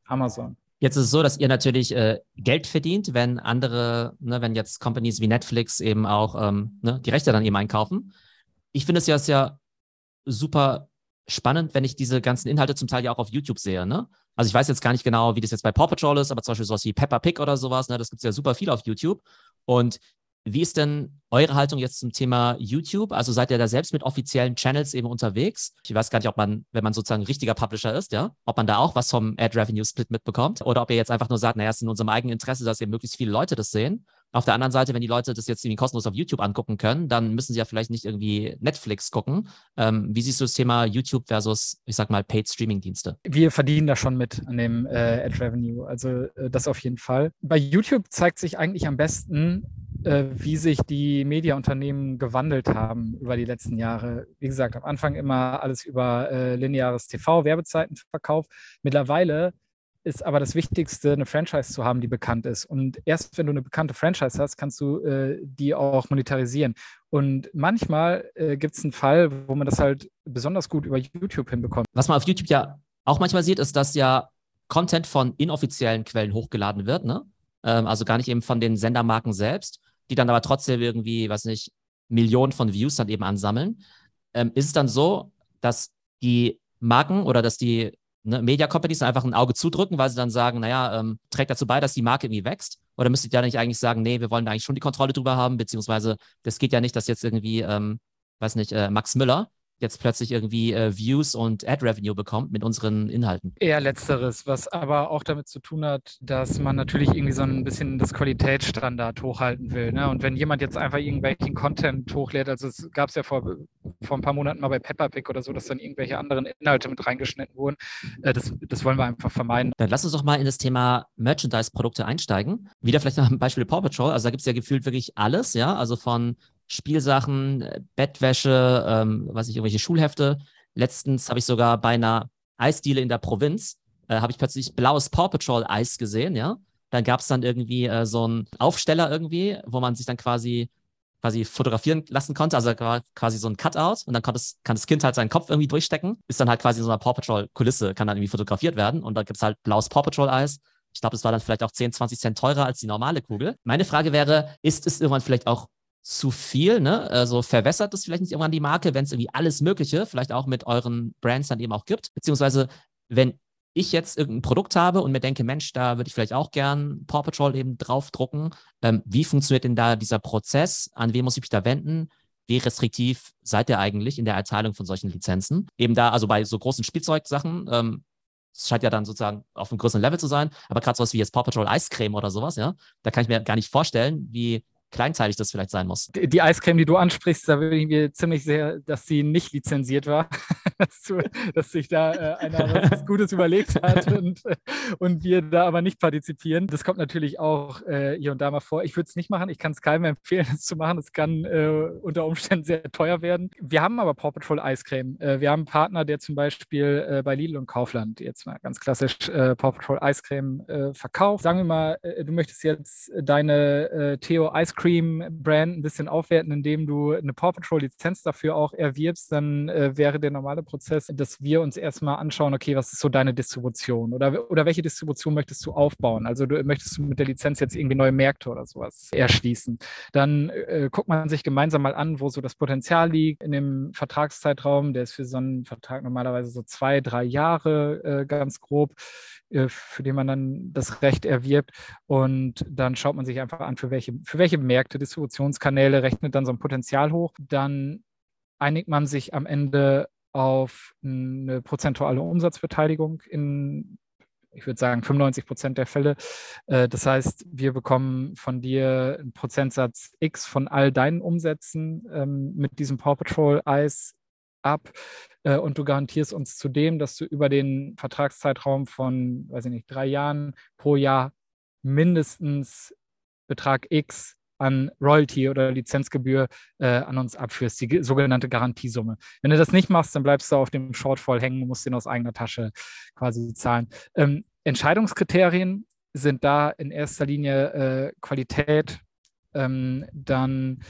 Amazon. Jetzt ist es so, dass ihr natürlich äh, Geld verdient, wenn andere, ne, wenn jetzt Companies wie Netflix eben auch ähm, ne, die Rechte dann eben einkaufen. Ich finde es ja, ja super spannend, wenn ich diese ganzen Inhalte zum Teil ja auch auf YouTube sehe. Ne? Also ich weiß jetzt gar nicht genau, wie das jetzt bei Paw Patrol ist, aber zum Beispiel sowas wie Peppa Pig oder sowas, ne, das gibt es ja super viel auf YouTube. Und Wie ist denn eure Haltung jetzt zum Thema YouTube? Also seid ihr da selbst mit offiziellen Channels eben unterwegs? Ich weiß gar nicht, ob man, wenn man sozusagen richtiger Publisher ist, ja, ob man da auch was vom Ad Revenue Split mitbekommt oder ob ihr jetzt einfach nur sagt, naja, es ist in unserem eigenen Interesse, dass eben möglichst viele Leute das sehen. Auf der anderen Seite, wenn die Leute das jetzt irgendwie kostenlos auf YouTube angucken können, dann müssen sie ja vielleicht nicht irgendwie Netflix gucken. Ähm, wie siehst du das Thema YouTube versus, ich sag mal, Paid Streaming-Dienste? Wir verdienen da schon mit an dem äh, Ad Revenue, also äh, das auf jeden Fall. Bei YouTube zeigt sich eigentlich am besten, äh, wie sich die Mediaunternehmen gewandelt haben über die letzten Jahre. Wie gesagt, am Anfang immer alles über äh, lineares TV, Werbezeitenverkauf. Mittlerweile ist aber das Wichtigste, eine Franchise zu haben, die bekannt ist. Und erst wenn du eine bekannte Franchise hast, kannst du äh, die auch monetarisieren. Und manchmal äh, gibt es einen Fall, wo man das halt besonders gut über YouTube hinbekommt. Was man auf YouTube ja auch manchmal sieht, ist, dass ja Content von inoffiziellen Quellen hochgeladen wird, ne? Ähm, also gar nicht eben von den Sendermarken selbst, die dann aber trotzdem irgendwie, weiß nicht, Millionen von Views dann eben ansammeln. Ähm, ist es dann so, dass die Marken oder dass die ne, Media Companies einfach ein Auge zudrücken, weil sie dann sagen, naja, ähm, trägt dazu bei, dass die Marke irgendwie wächst? Oder müsstet ihr ja nicht eigentlich sagen, nee, wir wollen da eigentlich schon die Kontrolle drüber haben, beziehungsweise das geht ja nicht, dass jetzt irgendwie, ähm, weiß nicht, äh, Max Müller jetzt plötzlich irgendwie äh, Views und Ad-Revenue bekommt mit unseren Inhalten. Eher letzteres, was aber auch damit zu tun hat, dass man natürlich irgendwie so ein bisschen das Qualitätsstandard hochhalten will. Ne? Und wenn jemand jetzt einfach irgendwelchen Content hochlädt, also es gab es ja vor, vor ein paar Monaten mal bei Peppa Pig oder so, dass dann irgendwelche anderen Inhalte mit reingeschnitten wurden, äh, das, das wollen wir einfach vermeiden. Dann lass uns doch mal in das Thema Merchandise-Produkte einsteigen. Wieder vielleicht noch ein Beispiel Paw Patrol. Also da gibt es ja gefühlt wirklich alles, ja, also von Spielsachen, Bettwäsche, ähm, was ich, irgendwelche Schulhefte. Letztens habe ich sogar bei einer Eisdiele in der Provinz, äh, habe ich plötzlich blaues Paw Patrol Eis gesehen, ja. Dann gab es dann irgendwie äh, so einen Aufsteller irgendwie, wo man sich dann quasi quasi fotografieren lassen konnte, also quasi so ein Cutout und dann kann das, kann das Kind halt seinen Kopf irgendwie durchstecken, ist dann halt quasi in so einer Paw Patrol Kulisse, kann dann irgendwie fotografiert werden und da gibt es halt blaues Paw Patrol Eis. Ich glaube, das war dann vielleicht auch 10, 20 Cent teurer als die normale Kugel. Meine Frage wäre, ist es irgendwann vielleicht auch zu viel, ne? Also verwässert es vielleicht nicht irgendwann die Marke, wenn es irgendwie alles Mögliche, vielleicht auch mit euren Brands dann eben auch gibt. Beziehungsweise, wenn ich jetzt irgendein Produkt habe und mir denke, Mensch, da würde ich vielleicht auch gern Paw Patrol eben draufdrucken. Ähm, wie funktioniert denn da dieser Prozess? An wen muss ich mich da wenden? Wie restriktiv seid ihr eigentlich in der Erteilung von solchen Lizenzen? Eben da, also bei so großen Spielzeugsachen, ähm, es scheint ja dann sozusagen auf einem größeren Level zu sein, aber gerade sowas wie jetzt Paw Patrol Eiscreme oder sowas, ja, da kann ich mir gar nicht vorstellen, wie kleinteilig das vielleicht sein muss. Die, die Eiscreme, die du ansprichst, da bin ich mir ziemlich sehr, dass sie nicht lizenziert war, dass, du, dass, sich da äh, einer was Gutes überlegt hat und, äh, und wir da aber nicht partizipieren. Das kommt natürlich auch äh, hier und da mal vor. Ich würde es nicht machen. Ich kann es keinem empfehlen, es zu machen. Es kann äh, unter Umständen sehr teuer werden. Wir haben aber Paw Patrol Eiscreme. Äh, wir haben einen Partner, der zum Beispiel äh, bei Lidl und Kaufland jetzt mal ganz klassisch Paw Patrol Eiscreme verkauft. Sagen wir mal, du möchtest jetzt deine Theo Eiscreme Cream-Brand ein bisschen aufwerten, indem du eine Paw Patrol-Lizenz dafür auch erwirbst, dann äh, wäre der normale Prozess, dass wir uns erstmal anschauen, okay, was ist so deine Distribution oder, oder welche Distribution möchtest du aufbauen? Also du möchtest du mit der Lizenz jetzt irgendwie neue Märkte oder sowas erschließen. Dann äh, guckt man sich gemeinsam mal an, wo so das Potenzial liegt in dem Vertragszeitraum. Der ist für so einen Vertrag normalerweise so zwei, drei Jahre äh, ganz grob. Äh, für den man dann das Recht erwirbt. Und dann schaut man sich einfach an, für welche, für welche Märkte, Distributionskanäle rechnet dann so ein Potenzial hoch. Dann einigt man sich am Ende auf eine prozentuale Umsatzbeteiligung in, ich würde sagen, 95 Prozent der Fälle. Äh, das heißt, wir bekommen von dir einen Prozentsatz X von all deinen Umsätzen ähm, mit diesem Paw Patrol Eis ab äh, und du garantierst uns zudem, dass du über den Vertragszeitraum von, weiß ich nicht, drei Jahren pro Jahr mindestens Betrag X an Royalty oder Lizenzgebühr äh, an uns abführst, die sogenannte Garantiesumme. Wenn du das nicht machst, dann bleibst du auf dem Shortfall hängen musst den aus eigener Tasche quasi zahlen. Ähm, Entscheidungskriterien sind da in erster Linie äh, Qualität, ähm, dann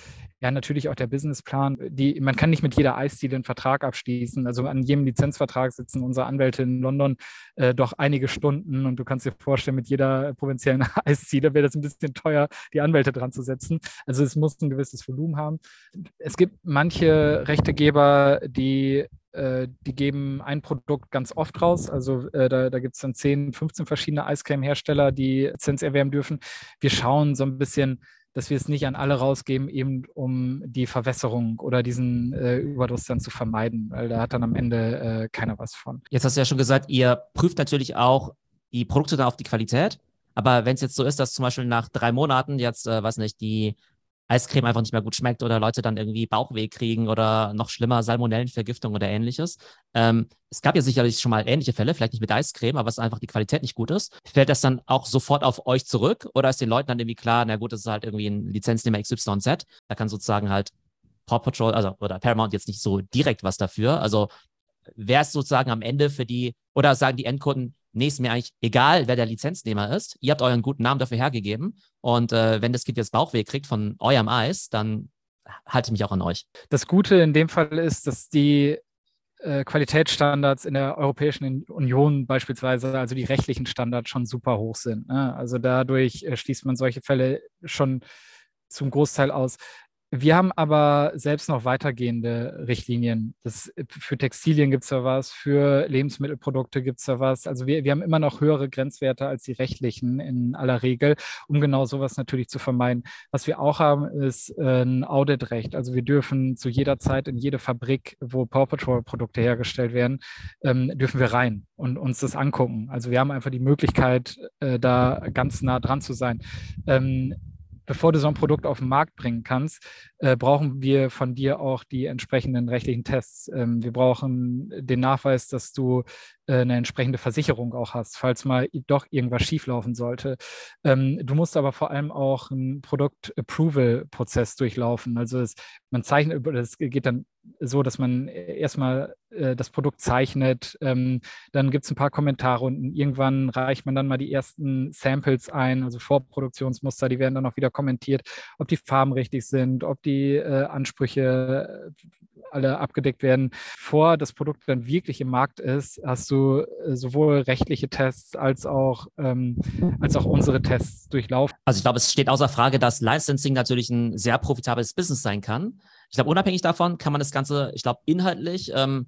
ja, natürlich auch der Businessplan. Die, man kann nicht mit jeder Eisdiele einen Vertrag abschließen. Also an jedem Lizenzvertrag sitzen unsere Anwälte in London äh, doch einige Stunden und du kannst dir vorstellen, mit jeder provinziellen Eisdiele wäre das ein bisschen teuer, die Anwälte dran zu setzen. Also es muss ein gewisses Volumen haben. Es gibt manche Rechtegeber, die äh, die geben ein Produkt ganz oft raus. Also äh, da, da gibt es dann 10, 15 verschiedene Eiscreme-Hersteller, die Lizenz erwerben dürfen. Wir schauen so ein bisschen, dass wir es nicht an alle rausgeben, eben um die Verwässerung oder diesen äh, Überdruss dann zu vermeiden, weil da hat dann am Ende äh, keiner was von. Jetzt hast du ja schon gesagt, ihr prüft natürlich auch die Produkte dann auf die Qualität. Aber wenn es jetzt so ist, dass zum Beispiel nach drei Monaten jetzt, äh, weiß nicht, die Eiscreme einfach nicht mehr gut schmeckt oder Leute dann irgendwie Bauchweh kriegen oder noch schlimmer Salmonellenvergiftung oder ähnliches. Ähm, es gab ja sicherlich schon mal ähnliche Fälle, vielleicht nicht mit Eiscreme, aber es einfach die Qualität nicht gut ist. Fällt das dann auch sofort auf euch zurück oder ist den Leuten dann irgendwie klar, na gut, das ist halt irgendwie ein Lizenznehmer XYZ, da kann sozusagen halt Paw Patrol, also oder Paramount jetzt nicht so direkt was dafür. Also wer ist sozusagen am Ende für die, oder sagen die Endkunden, nee, ist mir eigentlich egal, wer der Lizenznehmer ist. Ihr habt euren guten Namen dafür hergegeben. Und äh, wenn das Kind jetzt Bauchweh kriegt von eurem Eis, dann halte ich mich auch an euch. Das Gute in dem Fall ist, dass die äh, Qualitätsstandards in der Europäischen Union beispielsweise, also die rechtlichen Standards schon super hoch sind. Ne? Also dadurch äh, schließt man solche Fälle schon zum Großteil aus. Wir haben aber selbst noch weitergehende Richtlinien. Das, für Textilien gibt es ja was, für Lebensmittelprodukte gibt es ja was. Also wir, wir haben immer noch höhere Grenzwerte als die rechtlichen in aller Regel, um genau sowas natürlich zu vermeiden. Was wir auch haben, ist äh, ein Auditrecht. Also wir dürfen zu jeder Zeit in jede Fabrik, wo Paw Patrol Produkte hergestellt werden, ähm, dürfen wir rein und uns das angucken. Also wir haben einfach die Möglichkeit, äh, da ganz nah dran zu sein. Ähm, bevor du so ein Produkt auf den Markt bringen kannst, äh, brauchen wir von dir auch die entsprechenden rechtlichen Tests. Ähm, wir brauchen den Nachweis, dass du äh, eine entsprechende Versicherung auch hast, falls mal doch irgendwas schieflaufen sollte. Ähm, du musst aber vor allem auch einen Produkt-Approval-Prozess durchlaufen. Also es, man zeichnet, es geht dann so, dass man erstmal äh, das Produkt zeichnet, ähm, dann gibt es ein paar Kommentare und irgendwann reicht man dann mal die ersten Samples ein, also Vorproduktionsmuster, die werden dann auch wieder kommentiert, ob die Farben richtig sind, ob die äh, Ansprüche äh, alle abgedeckt werden. Vor das Produkt dann wirklich im Markt ist, hast du äh, sowohl rechtliche Tests als auch, ähm, als auch unsere Tests durchlaufen. Also ich glaube, es steht außer Frage, dass Licensing natürlich ein sehr profitables Business sein kann. Ich glaube, unabhängig davon kann man das Ganze, ich glaube, inhaltlich ähm,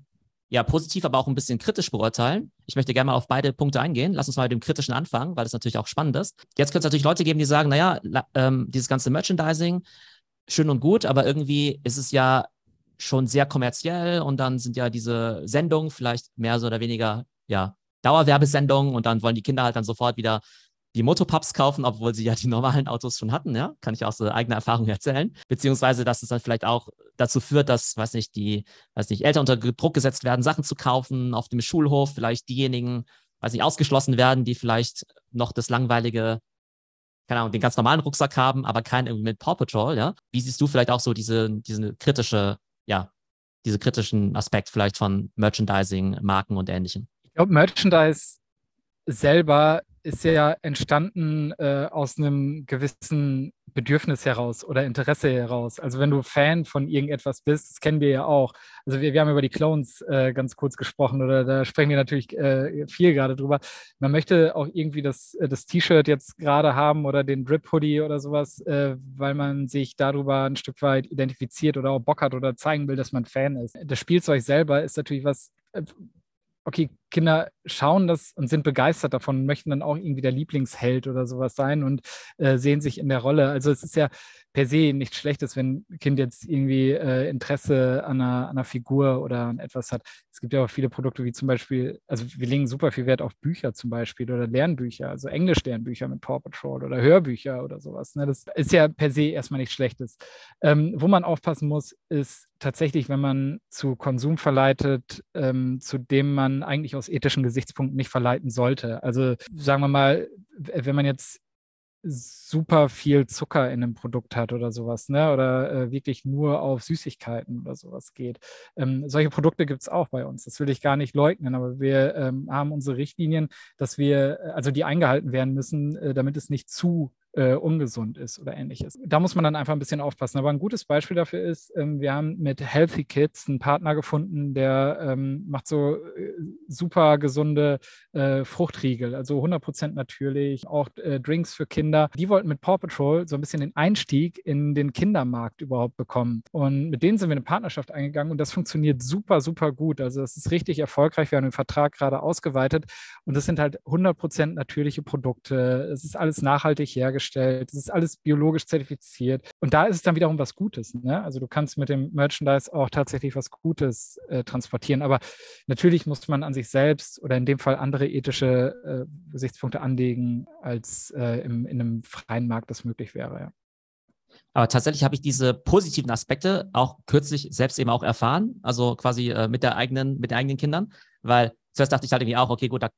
ja positiv, aber auch ein bisschen kritisch beurteilen. Ich möchte gerne mal auf beide Punkte eingehen. Lass uns mal mit dem Kritischen anfangen, weil das natürlich auch spannend ist. Jetzt könnte es natürlich Leute geben, die sagen, naja, ähm, dieses ganze Merchandising, schön und gut, aber irgendwie ist es ja schon sehr kommerziell und dann sind ja diese Sendungen vielleicht mehr so oder weniger, ja, Dauerwerbesendungen und dann wollen die Kinder halt dann sofort wieder die Motopups kaufen, obwohl sie ja die normalen Autos schon hatten, ja, kann ich aus eigener Erfahrung erzählen. Beziehungsweise, dass es dann vielleicht auch dazu führt, dass, weiß nicht, die, weiß nicht, Eltern unter Druck gesetzt werden, Sachen zu kaufen auf dem Schulhof, vielleicht diejenigen, weiß nicht, ausgeschlossen werden, die vielleicht noch das langweilige, keine Ahnung, den ganz normalen Rucksack haben, aber keinen irgendwie mit Paw Patrol, ja. Wie siehst du vielleicht auch so diese, diese kritische, ja, diese kritischen Aspekt vielleicht von Merchandising, Marken und ähnlichem? Ich glaube, Merchandise selber ist ja entstanden äh, aus einem gewissen Bedürfnis heraus oder Interesse heraus. Also wenn du Fan von irgendetwas bist, das kennen wir ja auch. Also wir, wir haben über die Clones äh, ganz kurz gesprochen oder da sprechen wir natürlich äh, viel gerade drüber. Man möchte auch irgendwie das, äh, das T-Shirt jetzt gerade haben oder den Drip-Hoodie oder sowas, äh, weil man sich darüber ein Stück weit identifiziert oder auch Bock hat oder zeigen will, dass man Fan ist. Das Spielzeug selber ist natürlich was, äh, okay, Kinder schauen das und sind begeistert davon, möchten dann auch irgendwie der Lieblingsheld oder sowas sein und äh, sehen sich in der Rolle. Also es ist ja per se nichts Schlechtes, wenn ein Kind jetzt irgendwie äh, Interesse an einer, an einer, Figur oder an etwas hat. Es gibt ja auch viele Produkte wie zum Beispiel, also wir legen super viel Wert auf Bücher zum Beispiel oder Lernbücher, also Englisch-Lernbücher mit Paw Patrol oder Hörbücher oder sowas. Ne? Das ist ja per se erstmal nichts Schlechtes. Ähm, wo man aufpassen muss, ist tatsächlich, wenn man zu Konsum verleitet, ähm, zu dem man eigentlich aus ethischen Gesichtspunkten nicht verleiten sollte. Also sagen wir mal, wenn man jetzt super viel Zucker in einem Produkt hat oder sowas, ne? Oder äh, wirklich nur auf Süßigkeiten oder sowas geht. Ähm, solche Produkte gibt es auch bei uns. Das will ich gar nicht leugnen, aber wir ähm, haben unsere Richtlinien, dass wir, äh, also die eingehalten werden müssen, äh, damit es nicht zu äh, ungesund ist oder ähnliches. Da muss man dann einfach ein bisschen aufpassen. Aber ein gutes Beispiel dafür ist, ähm, wir haben mit Healthy Kids einen Partner gefunden, der ähm, macht so äh, super gesunde äh, Fruchtriegel, also 100% natürlich, auch äh, Drinks für Kinder. Die wollten mit Paw Patrol so ein bisschen den Einstieg in den Kindermarkt überhaupt bekommen. Und mit denen sind wir eine Partnerschaft eingegangen und das funktioniert super, super gut. Also das ist richtig erfolgreich. Wir haben den Vertrag gerade ausgeweitet und das sind halt 100% natürliche Produkte. Es ist alles nachhaltig hergestellt hergestellt, es ist alles biologisch zertifiziert. Und da ist es dann wiederum was Gutes. Ne? Also du kannst mit dem Merchandise auch tatsächlich was Gutes äh, transportieren. Aber natürlich muss man an sich selbst oder in dem Fall andere ethische äh, Gesichtspunkte anlegen, als äh, im, in einem freien Markt das möglich wäre. Ja. Aber tatsächlich habe ich diese positiven Aspekte auch kürzlich selbst eben auch erfahren, also quasi äh, mit der eigenen, mit den eigenen Kindern, weil zuerst dachte ich halt irgendwie auch, okay, gut, da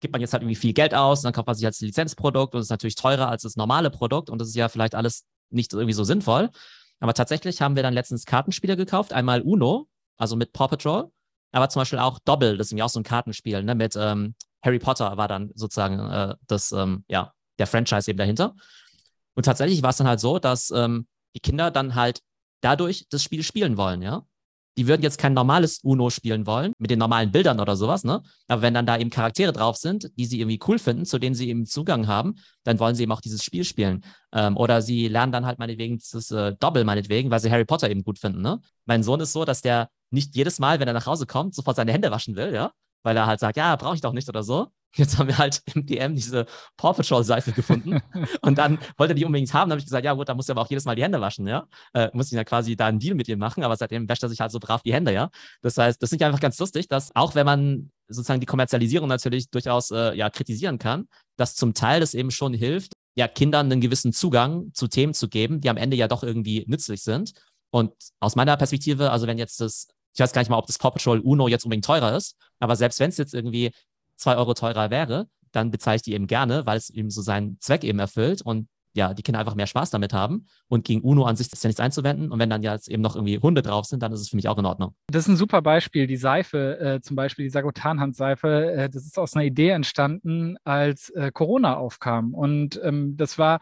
gibt man jetzt halt irgendwie viel Geld aus und dann kauft man sich als Lizenzprodukt und ist natürlich teurer als das normale Produkt und das ist ja vielleicht alles nicht irgendwie so sinnvoll. Aber tatsächlich haben wir dann letztens Kartenspiele gekauft, einmal Uno, also mit Paw Patrol, aber zum Beispiel auch Doppel, das ist ja auch so ein Kartenspiel, ne, mit ähm, Harry Potter war dann sozusagen äh, das, ähm, ja, der Franchise eben dahinter. Und tatsächlich war es dann halt so, dass ähm, die Kinder dann halt dadurch das Spiel spielen wollen, ja. Die würden jetzt kein normales Uno spielen wollen, mit den normalen Bildern oder sowas, ne? Aber wenn dann da eben Charaktere drauf sind, die sie irgendwie cool finden, zu denen sie eben Zugang haben, dann wollen sie eben auch dieses Spiel spielen. Ähm, oder sie lernen dann halt meinetwegen das äh, Doppel meinetwegen, weil sie Harry Potter eben gut finden, ne? Mein Sohn ist so, dass der nicht jedes Mal, wenn er nach Hause kommt, sofort seine Hände waschen will, ja? Weil er halt sagt, ja, brauche ich doch nicht oder so, Jetzt haben wir halt im DM diese Paw Patrol Seife gefunden. und dann wollte er die unbedingt haben. Da habe ich gesagt, ja gut, da muss er aber auch jedes Mal die Hände waschen, ja. Äh, muss ich ja quasi da einen Deal mit ihm machen, aber seitdem wäscht er sich halt so brav die Hände, ja. Das heißt, das ist einfach ganz lustig, dass auch wenn man sozusagen die Kommerzialisierung natürlich durchaus äh, ja kritisieren kann, dass zum Teil das eben schon hilft, ja, Kindern einen gewissen Zugang zu Themen zu geben, die am Ende ja doch irgendwie nützlich sind. Und aus meiner Perspektive, also wenn jetzt das ich weiß gar nicht mal, ob das Paw Patrol Uno jetzt unbedingt teurer ist, aber selbst wenn es jetzt irgendwie zwei Euro teurer wäre, dann bezahle ich die eben gerne, weil es eben so seinen Zweck eben erfüllt und ja, die Kinder einfach mehr Spaß damit haben. Und gegen UNO an sich ist ja nichts einzuwenden. Und wenn dann ja jetzt eben noch irgendwie Hunde drauf sind, dann ist es für mich auch in Ordnung. Das ist ein super Beispiel. Die Seife, äh, zum Beispiel die Sagotan-Handseife, äh, das ist aus einer Idee entstanden, als äh, Corona aufkam. Und ähm, das war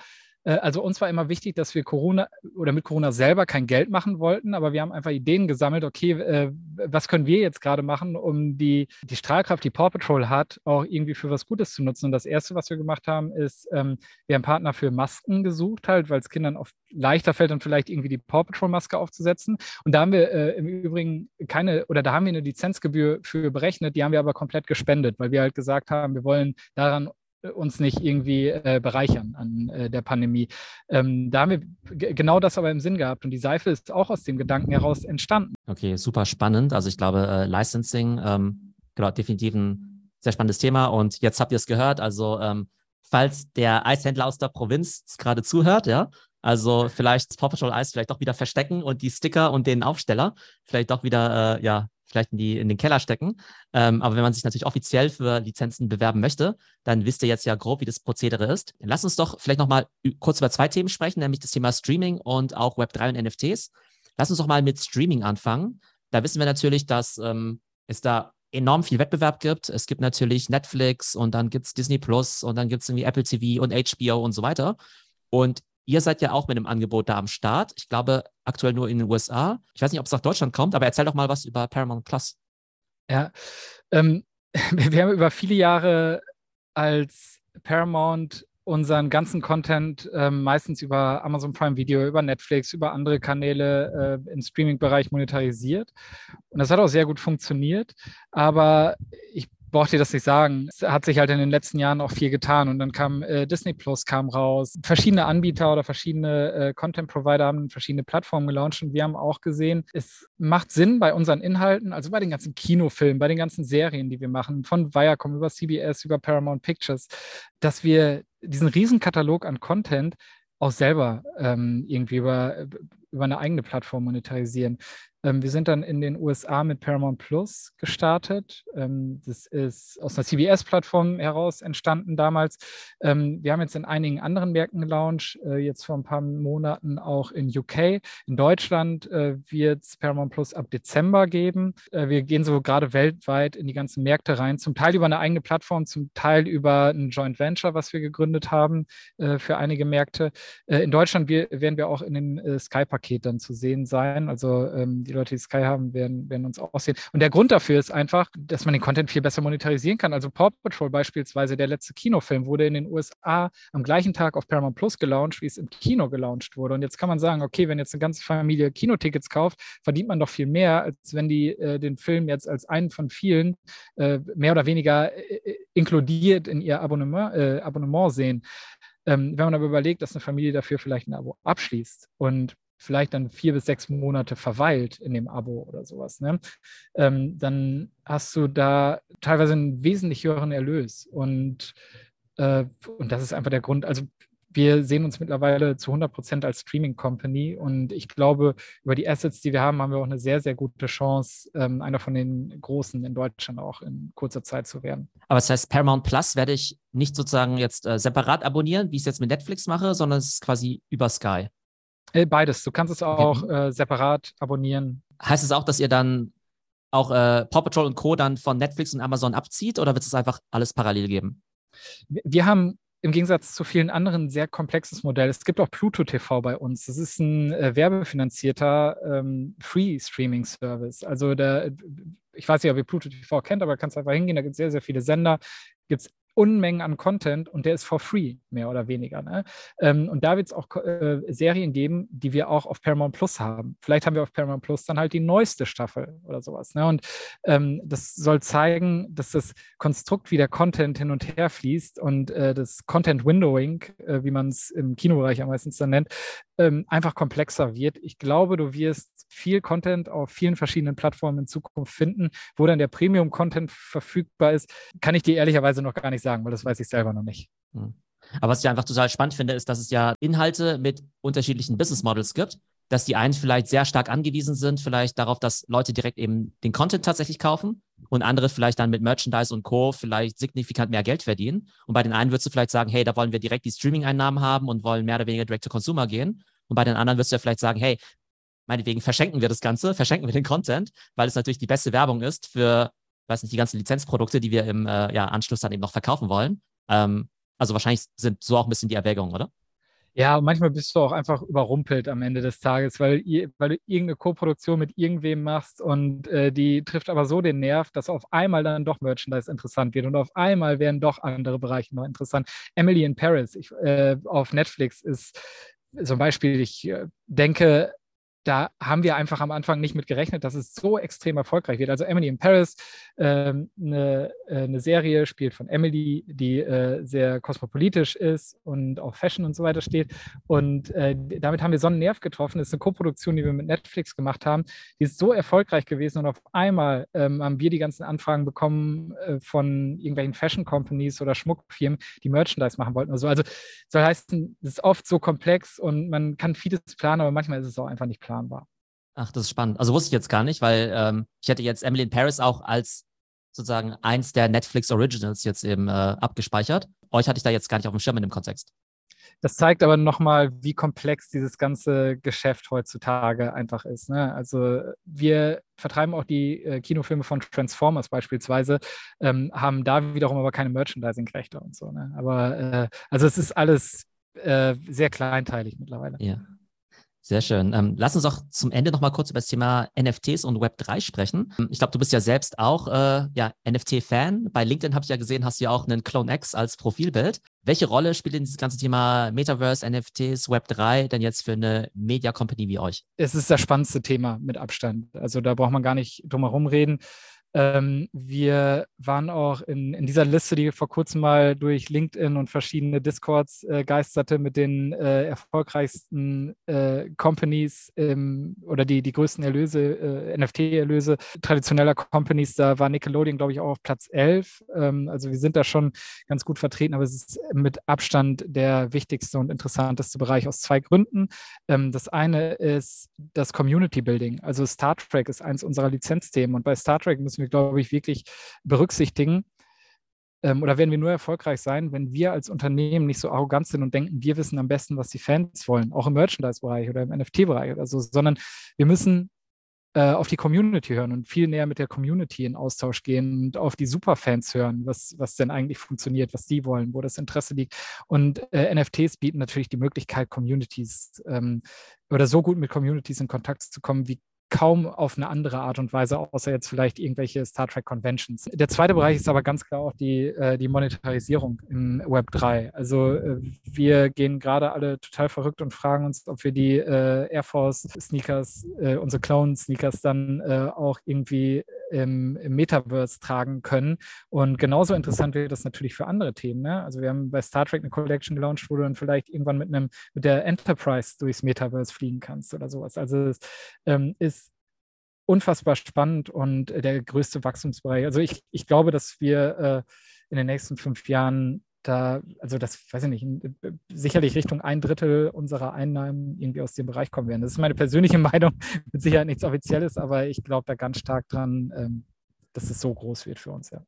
also uns war immer wichtig, dass wir Corona oder mit Corona selber kein Geld machen wollten, aber wir haben einfach Ideen gesammelt, okay, äh, was können wir jetzt gerade machen, um die, die Strahlkraft, die Paw Patrol hat, auch irgendwie für was Gutes zu nutzen. Und das Erste, was wir gemacht haben, ist, ähm, wir haben Partner für Masken gesucht, halt, weil es Kindern oft leichter fällt, dann vielleicht irgendwie die Paw Patrol Maske aufzusetzen. Und da haben wir äh, im Übrigen keine, oder da haben wir eine Lizenzgebühr für berechnet, die haben wir aber komplett gespendet, weil wir halt gesagt haben, wir wollen daran uns nicht irgendwie äh, bereichern an äh, der Pandemie. Ähm, da haben wir genau das aber im Sinn gehabt und die Seife ist auch aus dem Gedanken heraus entstanden. Okay, super spannend. Also ich glaube, äh, Licensing, ähm, genau, definitiv ein sehr spannendes Thema und jetzt habt ihr es gehört. Also ähm, falls der Eishändler aus der Provinz gerade zuhört, ja, also vielleicht das Paw Patrol Eis vielleicht doch wieder verstecken und die Sticker und den Aufsteller vielleicht doch wieder äh, ja vielleicht in, die, in den Keller stecken. Ähm, aber wenn man sich natürlich offiziell für Lizenzen bewerben möchte, dann wisst ihr jetzt ja grob, wie das Prozedere ist. Lass uns doch vielleicht nochmal kurz über zwei Themen sprechen, nämlich das Thema Streaming und auch Web3 und NFTs. Lass uns doch mal mit Streaming anfangen. Da wissen wir natürlich, dass ähm, es da enorm viel Wettbewerb gibt. Es gibt natürlich Netflix und dann gibt es Disney Plus und dann gibt es irgendwie Apple TV und HBO und so weiter. Und Ihr seid ja auch mit einem Angebot da am Start. Ich glaube, aktuell nur in den USA. Ich weiß nicht, ob es nach Deutschland kommt, aber erzähl doch mal was über Paramount Plus. Ja, ähm, wir haben über viele Jahre als Paramount unseren ganzen Content äh, meistens über Amazon Prime Video, über Netflix, über andere Kanäle äh, im Streaming-Bereich monetarisiert. Und das hat auch sehr gut funktioniert. Aber ich braucht ihr das nicht sagen. Es hat sich halt in den letzten Jahren auch viel getan und dann kam äh, Disney Plus kam raus. Verschiedene Anbieter oder verschiedene äh, Content Provider haben verschiedene Plattformen gelauncht und wir haben auch gesehen, es macht Sinn bei unseren Inhalten, also bei den ganzen Kinofilmen, bei den ganzen Serien, die wir machen, von Viacom über CBS über Paramount Pictures, dass wir diesen riesen Katalog an Content auch selber ähm, irgendwie über, über eine eigene Plattform monetarisieren. Ähm, wir sind dann in den USA mit Paramount Plus gestartet. Ähm, das ist aus einer CBS-Plattform heraus entstanden damals. Ähm, wir haben jetzt in einigen anderen Märkten gelauncht, äh, jetzt vor ein paar Monaten auch in UK. In Deutschland äh, wird es Paramount Plus ab Dezember geben. Äh, wir gehen so gerade weltweit in die ganzen Märkte rein, zum Teil über eine eigene Plattform, zum Teil über ein Joint Venture, was wir gegründet haben für einige Märkte. in Deutschland werden wir auch in den Sky-Paket dann zu sehen sein. Also die Leute, die Sky haben, werden, werden uns auch sehen. Und der Grund dafür ist einfach, dass man den Content viel besser monetarisieren kann. Also Paw Patrol beispielsweise, der letzte Kinofilm, wurde in den USA am gleichen Tag auf Paramount Plus gelauncht, wie es im Kino gelauncht wurde. Und jetzt kann man sagen, okay, wenn jetzt eine ganze Familie Kinotickets kauft, verdient man doch viel mehr, als wenn die äh, den Film jetzt als einen von vielen äh, mehr oder weniger äh, inkludiert in ihr Abonnement, äh, Abonnement sehen. Ähm, wenn man aber überlegt, dass eine Familie dafür vielleicht ein Abo abschließt und vielleicht dann vier bis sechs Monate verweilt in dem Abo oder sowas, ne? Ähm, dann hast du da teilweise einen wesentlich höheren Erlös. Und, äh, und das ist einfach der Grund. Also wir sehen uns mittlerweile zu 100 Prozent als Streaming-Company und ich glaube, über die Assets, die wir haben, haben wir auch eine sehr, sehr gute Chance, ähm, einer von den Großen in Deutschland auch in kurzer Zeit zu werden. Aber das heißt, Paramount Plus werde ich nicht sozusagen jetzt äh, separat abonnieren, wie ich es jetzt mit Netflix mache, sondern es ist quasi über Sky. Äh, beides. Du kannst es auch okay. äh, separat abonnieren. Heißt es auch, dass ihr dann auch äh, Paw Patrol und Co. dann von Netflix und Amazon abzieht oder wird es einfach alles parallel geben? Wir haben im Gegensatz zu vielen anderen ein sehr komplexes Modell. Es gibt auch Pluto TV bei uns. Das ist ein äh, werbefinanzierter ähm, Free-Streaming-Service. Also der, ich weiß nicht, ob ihr Pluto TV kennt, aber kannst einfach hingehen, da gibt es sehr, sehr viele Sender. Gibt es Unmengen an Content und der ist for free, mehr oder weniger. Ne? Ähm, und da wird es auch äh, Serien geben, die wir auch auf Paramount Plus haben. Vielleicht haben wir auf Paramount Plus dann halt die neueste Staffel oder sowas. Ne? Und ähm, das soll zeigen, dass das Konstrukt, wie der Content hin und her fließt und äh, das Content Windowing, äh, wie man es im Kinobereich am meisten dann nennt, ähm, einfach komplexer wird. Ich glaube, du wirst viel Content auf vielen verschiedenen Plattformen in Zukunft finden, wo dann der Premium-Content verfügbar ist. Kann ich dir ehrlicherweise noch gar nicht sagen, weil das weiß ich selber noch nicht. Hm. Aber was ich einfach total spannend finde, ist, dass es ja Inhalte mit unterschiedlichen Business Models gibt, dass die einen vielleicht sehr stark angewiesen sind, vielleicht darauf, dass Leute direkt eben den Content tatsächlich kaufen und andere vielleicht dann mit Merchandise und Co. vielleicht signifikant mehr Geld verdienen. Und bei den einen würdest du vielleicht sagen, hey, da wollen wir direkt die Streaming-Einnahmen haben und wollen mehr oder weniger direct to Consumer gehen. Und bei den anderen wirst du ja vielleicht sagen, hey, meinetwegen verschenken wir das Ganze, verschenken wir den Content, weil es natürlich die beste Werbung ist für, weiß nicht, die ganzen Lizenzprodukte, die wir im äh, ja, Anschluss dann eben noch verkaufen wollen. Ähm, also wahrscheinlich sind so auch ein bisschen die Erwägungen, oder? Ja, manchmal bist du auch einfach überrumpelt am Ende des Tages, weil, weil du irgendeine Co-Produktion mit irgendwem machst und äh, die trifft aber so den Nerv, dass auf einmal dann doch Merchandise interessant wird und auf einmal werden doch andere Bereiche noch interessant. Emily in Paris ich, äh, auf Netflix ist zum Beispiel, ich äh, denke, da haben wir einfach am Anfang nicht mit gerechnet, dass es so extrem erfolgreich wird. Also Emily in Paris, ähm, eine, äh, eine, Serie spielt von Emily, die äh, sehr kosmopolitisch ist und auch Fashion und so weiter steht. Und äh, damit haben wir so einen Nerv getroffen. Das ist eine Koproduktion, die wir mit Netflix gemacht haben. Die ist so erfolgreich gewesen und auf einmal ähm, haben wir die ganzen Anfragen bekommen äh, von irgendwelchen Fashion Companies oder Schmuckfirmen, die Merchandise machen wollten. Also, also soll heißen, es ist oft so komplex und man kann vieles planen, aber manchmal ist es auch einfach nicht planbar war. Ach, das ist spannend. Also wusste ich jetzt gar nicht, weil ähm, ich hätte jetzt Emily in Paris auch als sozusagen eins der Netflix Originals jetzt eben äh, abgespeichert. Euch hatte ich da jetzt gar nicht auf dem Schirm in dem Kontext. Das zeigt aber nochmal, wie komplex dieses ganze Geschäft heutzutage einfach ist. Ne? Also wir vertreiben auch die äh, Kinofilme von Transformers beispielsweise, ähm, haben da wiederum aber keine Merchandising-Rechte und so. Ne? Aber äh, also es ist alles äh, sehr kleinteilig mittlerweile. Ja. Sehr schön. Ähm, lass uns auch zum Ende noch mal kurz über das Thema NFTs und Web3 sprechen. Ähm, ich glaube, du bist ja selbst auch äh, ja, NFT-Fan. Bei LinkedIn habe ich ja gesehen, hast du ja auch einen Clone X als Profilbild. Welche Rolle spielt denn dieses ganze Thema Metaverse, NFTs, Web3 denn jetzt für eine Media Company wie euch? Es ist das spannendste Thema mit Abstand. Also da braucht man gar nicht drum herum reden. Ähm, wir waren auch in, in dieser Liste, die vor kurzem mal durch LinkedIn und verschiedene Discords äh, geisterte mit den äh, erfolgreichsten äh, Companies ähm, oder die, die größten Erlöse, äh, NFT-Erlöse traditioneller Companies. Da war Nickelodeon, glaube ich, auch auf Platz 11. Ähm, also wir sind da schon ganz gut vertreten, aber es ist mit Abstand der wichtigste und interessanteste Bereich aus zwei Gründen. Ähm, das eine ist das Community Building. Also Star Trek ist eins unserer Lizenzthemen und bei Star Trek müssen wir, glaube ich, wirklich berücksichtigen. Ähm, oder werden wir nur erfolgreich sein, wenn wir als Unternehmen nicht so arrogant sind und denken, wir wissen am besten, was die Fans wollen, auch im Merchandise-Bereich oder im NFT-Bereich oder so, sondern wir müssen äh, auf die Community hören und viel näher mit der Community in Austausch gehen und auf die Superfans hören, was, was denn eigentlich funktioniert, was die wollen, wo das Interesse liegt. Und äh, NFTs bieten natürlich die Möglichkeit, Communities ähm, oder so gut mit Communities in Kontakt zu kommen, wie kaum auf eine andere Art und Weise, außer jetzt vielleicht irgendwelche Star Trek Conventions. Der zweite Bereich ist aber ganz klar auch die, äh, die Monetarisierung im Web 3. Also äh, wir gehen gerade alle total verrückt und fragen uns, ob wir die äh, Air Force Sneakers, unsere Clone Sneakers dann auch irgendwie im, im, Metaverse tragen können. Und genauso interessant wird das natürlich für andere Themen. Ne? Also wir haben bei Star Trek eine Collection gelauncht, wo du dann vielleicht irgendwann mit einem mit der Enterprise durchs Metaverse fliegen kannst oder sowas. Also es ähm, ist unfassbar spannend und der größte Wachstumsbereich. Also ich, ich glaube, dass wir äh, in den nächsten fünf Jahren da, also das weiß ich nicht, sicherlich Richtung ein Drittel unserer Einnahmen irgendwie aus dem Bereich kommen werden. Das ist meine persönliche Meinung, mit Sicherheit nichts Offizielles, aber ich glaube da ganz stark dran, ähm, dass es so groß wird für uns, ja.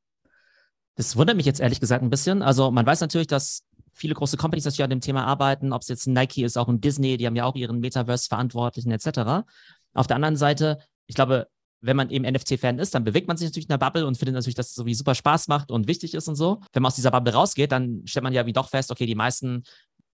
Das wundert mich jetzt ehrlich gesagt ein bisschen. Also man weiß natürlich, dass viele große Companies natürlich an dem Thema arbeiten, ob es jetzt Nike ist, auch ein Disney, die haben ja auch ihren Metaverse-Verantwortlichen etc. Auf der anderen Seite, ich glaube, wenn man eben NFT-Fan ist, dann bewegt man sich natürlich in der Bubble und findet natürlich, dass es so wie super Spaß macht und wichtig ist und so. Wenn man aus dieser Bubble rausgeht, dann stellt man ja wie doch fest, okay, die meisten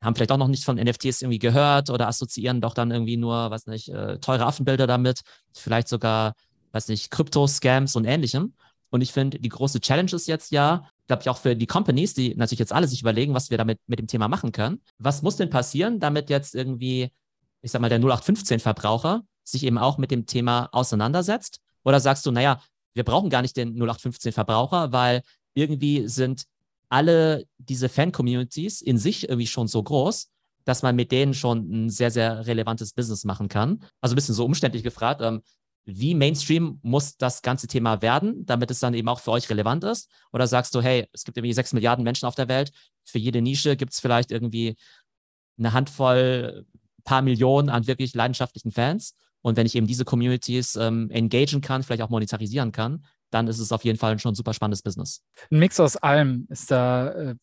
haben vielleicht auch noch nicht von NFTs irgendwie gehört oder assoziieren doch dann irgendwie nur, weiß nicht, äh, teure Affenbilder damit, vielleicht sogar, weiß nicht, Krypto-Scams und ähnlichem. Und ich finde, die große Challenge ist jetzt ja, glaube ich, auch für die Companies, die natürlich jetzt alle sich überlegen, was wir damit mit dem Thema machen können. Was muss denn passieren, damit jetzt irgendwie, ich sag mal, der 0815-Verbraucher sich eben auch mit dem Thema auseinandersetzt? Oder sagst du, naja, wir brauchen gar nicht den 0815-Verbraucher, weil irgendwie sind alle diese Fan-Communities in sich irgendwie schon so groß, dass man mit denen schon ein sehr, sehr relevantes Business machen kann. Also ein bisschen so umständlich gefragt, ähm, wie Mainstream muss das ganze Thema werden, damit es dann eben auch für euch relevant ist? Oder sagst du, hey, es gibt irgendwie sechs Milliarden Menschen auf der Welt, für jede Nische gibt es vielleicht irgendwie eine Handvoll, paar Millionen an wirklich leidenschaftlichen Fans und wenn ich eben diese Communities ähm, engagen kann, vielleicht auch monetarisieren kann, dann ist es auf jeden Fall schon ein super spannendes Business. Ein Mix aus allem ist da äh,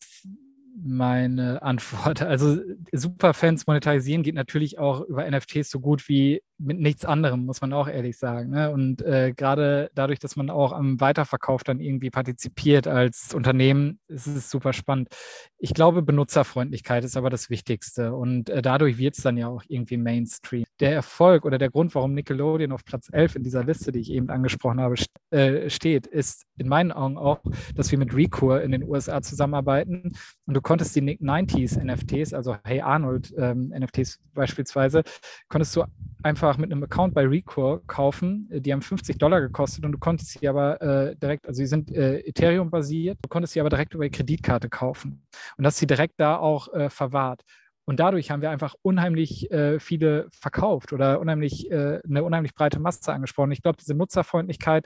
meine Antwort. Also Superfans monetarisieren geht natürlich auch über NFTs so gut wie mit nichts anderem, muss man auch ehrlich sagen. Ne? Und äh, gerade dadurch, dass man auch am Weiterverkauf dann irgendwie partizipiert als Unternehmen, ist es super spannend. Ich glaube, Benutzerfreundlichkeit ist aber das Wichtigste und äh, dadurch wird es dann ja auch irgendwie Mainstream. Der Erfolg oder der Grund, warum Nickelodeon auf Platz 11 in dieser Liste, die ich eben angesprochen habe, st äh, steht, ist in meinen Augen auch, dass wir mit Recur in den USA zusammenarbeiten und du konntest die Nick 90s NFTs, also Hey Arnold ähm, NFTs beispielsweise, konntest du einfach mit einem Account bei Recur kaufen. Die haben 50 Dollar gekostet und du konntest sie aber äh, direkt, also sie sind äh, Ethereum basiert, du konntest sie aber direkt über die Kreditkarte kaufen und hast sie direkt da auch äh, verwahrt. Und dadurch haben wir einfach unheimlich äh, viele verkauft oder unheimlich, äh, eine unheimlich breite Masse angesprochen. Ich glaube, diese Nutzerfreundlichkeit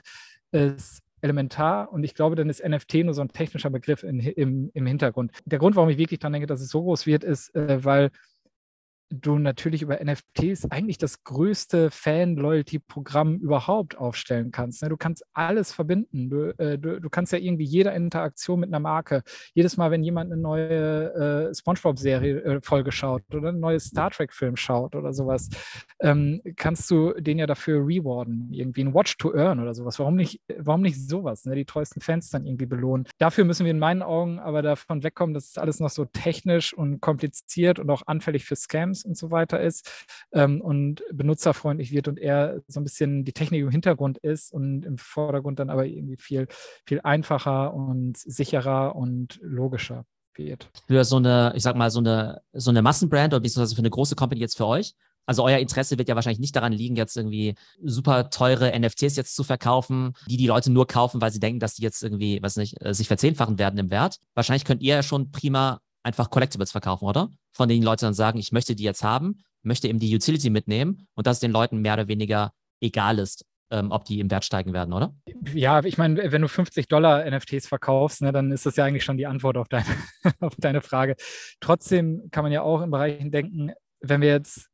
ist elementar und ich glaube, dann ist NFT nur so ein technischer Begriff in, im, im Hintergrund. Der Grund, warum ich wirklich daran denke, dass es so groß wird, ist, äh, weil du natürlich über NFTs eigentlich das größte Fan-Loyalty-Programm überhaupt aufstellen kannst. Ne? Du kannst alles verbinden. Du, äh, du, du, kannst ja irgendwie jede Interaktion mit einer Marke, jedes Mal, wenn jemand eine neue äh, SpongeBob-Serie äh, schaut oder ein neues Star Trek-Film schaut oder sowas, ähm, kannst du den ja dafür rewarden. Irgendwie ein Watch to Earn oder sowas. Warum nicht, warum nicht sowas? Ne? Die treuesten Fans dann irgendwie belohnen. Dafür müssen wir in meinen Augen aber davon wegkommen, dass es alles noch so technisch und kompliziert und auch anfällig für Scams Games und so weiter ist ähm, und benutzerfreundlich wird und eher so ein bisschen die Technik im Hintergrund ist und im Vordergrund dann aber irgendwie viel, viel einfacher und sicherer und logischer wird. Für so eine, ich sag mal, so eine, so eine Massenbrand oder beziehungsweise für eine große Company jetzt für euch, also euer Interesse wird ja wahrscheinlich nicht daran liegen, jetzt irgendwie super teure NFTs jetzt zu verkaufen, die die Leute nur kaufen, weil sie denken, dass die jetzt irgendwie, was nicht, äh, sich verzehnfachen werden im Wert. Wahrscheinlich könnt ihr ja schon prima einfach Collectibles verkaufen, oder? Von denen die Leute dann sagen, ich möchte die jetzt haben, möchte eben die Utility mitnehmen und dass es den Leuten mehr oder weniger egal ist, ähm, ob die im Wert steigen werden, oder? Ja, ich meine, wenn du 50 Dollar NFTs verkaufst, ne, dann ist das ja eigentlich schon die Antwort auf deine, auf deine Frage. Trotzdem kann man ja auch in Bereichen denken, wenn wir jetzt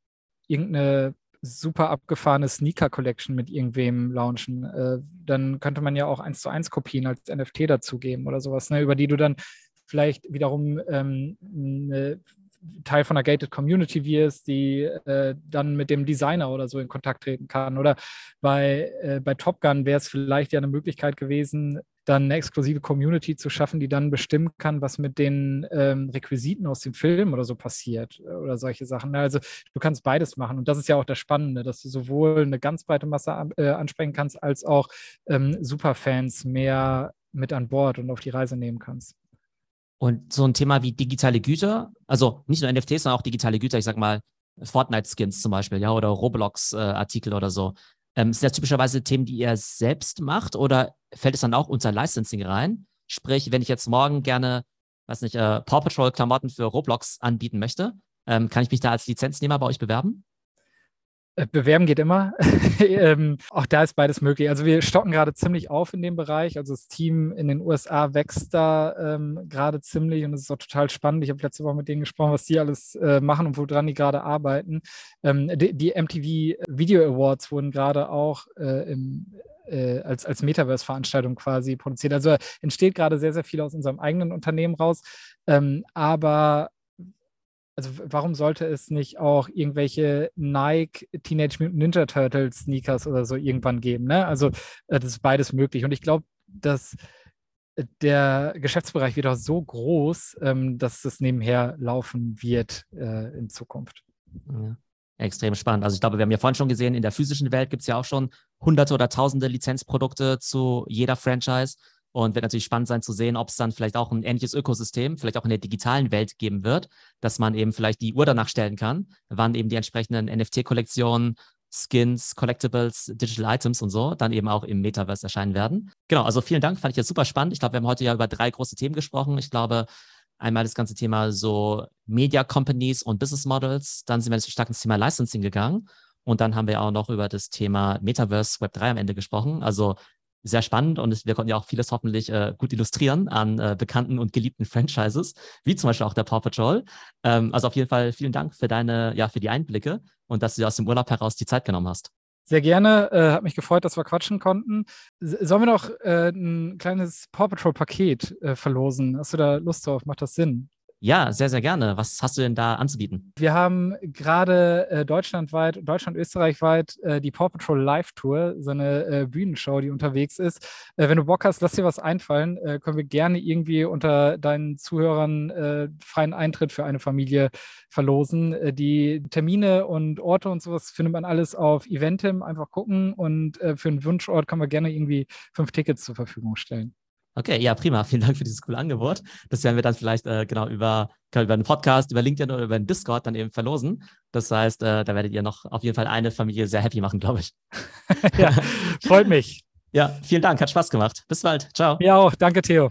irgendeine super abgefahrene Sneaker-Collection mit irgendwem launchen, äh, dann könnte man ja auch eins zu eins Kopien als NFT dazugeben oder sowas, ne, über die du dann vielleicht wiederum ähm, Teil von einer gated Community wirst, die äh, dann mit dem Designer oder so in Kontakt treten kann. Oder bei, äh, bei Top Gun wäre es vielleicht ja eine Möglichkeit gewesen, dann eine exklusive Community zu schaffen, die dann bestimmen kann, was mit den ähm, Requisiten aus dem Film oder so passiert äh, oder solche Sachen. Also du kannst beides machen und das ist ja auch das Spannende, dass du sowohl eine ganz breite Masse äh, ansprechen kannst, als auch ähm, Superfans mehr mit an Bord und auf die Reise nehmen kannst. Und so ein Thema wie digitale Güter, also nicht nur NFTs, sondern auch digitale Güter, ich sag mal Fortnite-Skins zum Beispiel, ja, oder Roblox-Artikel oder so. Ähm, sind das typischerweise Themen, die ihr selbst macht oder fällt es dann auch unter Licensing rein? Sprich, wenn ich jetzt morgen gerne, weiß nicht, äh, Paw Patrol Klamotten für Roblox anbieten möchte, ähm, kann ich mich da als Lizenznehmer bei euch bewerben? Äh, bewerben geht immer. ähm, auch da ist beides möglich. Also wir stocken gerade ziemlich auf in dem Bereich. Also das Team in den USA wächst da ähm, gerade ziemlich und es ist auch total spannend. Ich habe letzte Woche mit denen gesprochen, was die alles äh, machen und woran die gerade arbeiten. Ähm, die, die, MTV Video Awards wurden gerade auch äh, im, äh, als, als Metaverse-Veranstaltung quasi produziert. Also entsteht gerade sehr, sehr viel aus unserem eigenen Unternehmen raus. Ähm, aber also warum sollte es nicht auch irgendwelche Nike Teenage Mutant Ninja Turtles Sneakers oder so irgendwann geben? Ne? Also äh, das ist beides möglich. Und ich glaube, dass der Geschäftsbereich auch so groß, ähm, dass es nebenher laufen wird äh, in Zukunft. Ja. Extrem spannend. Also ich glaube, wir haben ja vorhin schon gesehen, in der physischen Welt gibt es ja auch schon hunderte oder tausende Lizenzprodukte zu jeder Franchise. Und wird natürlich spannend sein zu sehen, ob es dann vielleicht auch ein ähnliches Ökosystem, vielleicht auch in der digitalen Welt geben wird, dass man eben vielleicht die Uhr danach stellen kann, wann eben die entsprechenden NFT-Kollektionen, Skins, Collectibles, Digital Items und so dann eben auch im Metaverse erscheinen werden. Genau, also vielen Dank, fand ich jetzt super spannend. Ich glaube, wir haben heute ja über drei große Themen gesprochen. Ich glaube, einmal das ganze Thema so Media Companies und Business Models, dann sind wir stark ins Thema Licensing gegangen. Und dann haben wir auch noch über das Thema Metaverse Web 3 am Ende gesprochen. Also sehr spannend und wir konnten ja auch vieles hoffentlich äh, gut illustrieren an äh, bekannten und geliebten Franchises, wie zum Beispiel auch der Paw Patrol. Ähm, also auf jeden Fall vielen Dank für deine, ja, für die Einblicke und dass du dir aus dem Urlaub heraus die Zeit genommen hast. Sehr gerne. Äh, hat mich gefreut, dass wir quatschen konnten. Sollen wir noch äh, ein kleines Paw Patrol-Paket äh, verlosen? Hast du da Lust drauf? Macht das Sinn? Ja, sehr, sehr gerne. Was hast du denn da anzubieten? Wir haben gerade äh, deutschlandweit, Deutschland, Österreichweit äh, die Paw Patrol Live Tour, so eine äh, Bühnenshow, die unterwegs ist. Äh, wenn du Bock hast, lass dir was einfallen. Äh, können wir gerne irgendwie unter deinen Zuhörern äh, freien Eintritt für eine Familie verlosen. die Termine und Orte und sowas findet man alles auf Eventim. Einfach gucken und für einen Wunschort kann man gerne irgendwie fünf Tickets zur Verfügung stellen. Okay, ja, prima. Vielen Dank für dieses coole Angebot. Das werden wir dann vielleicht äh, genau über, über einen Podcast, über LinkedIn oder über einen Discord dann eben verlosen. Das heißt, äh, da werdet ihr noch auf jeden Fall eine Familie sehr happy machen, glaube ich. ja, freut mich. Ja, vielen Dank. Hat Spaß gemacht. Bis bald. Ciao. Ja auch. Danke, Theo.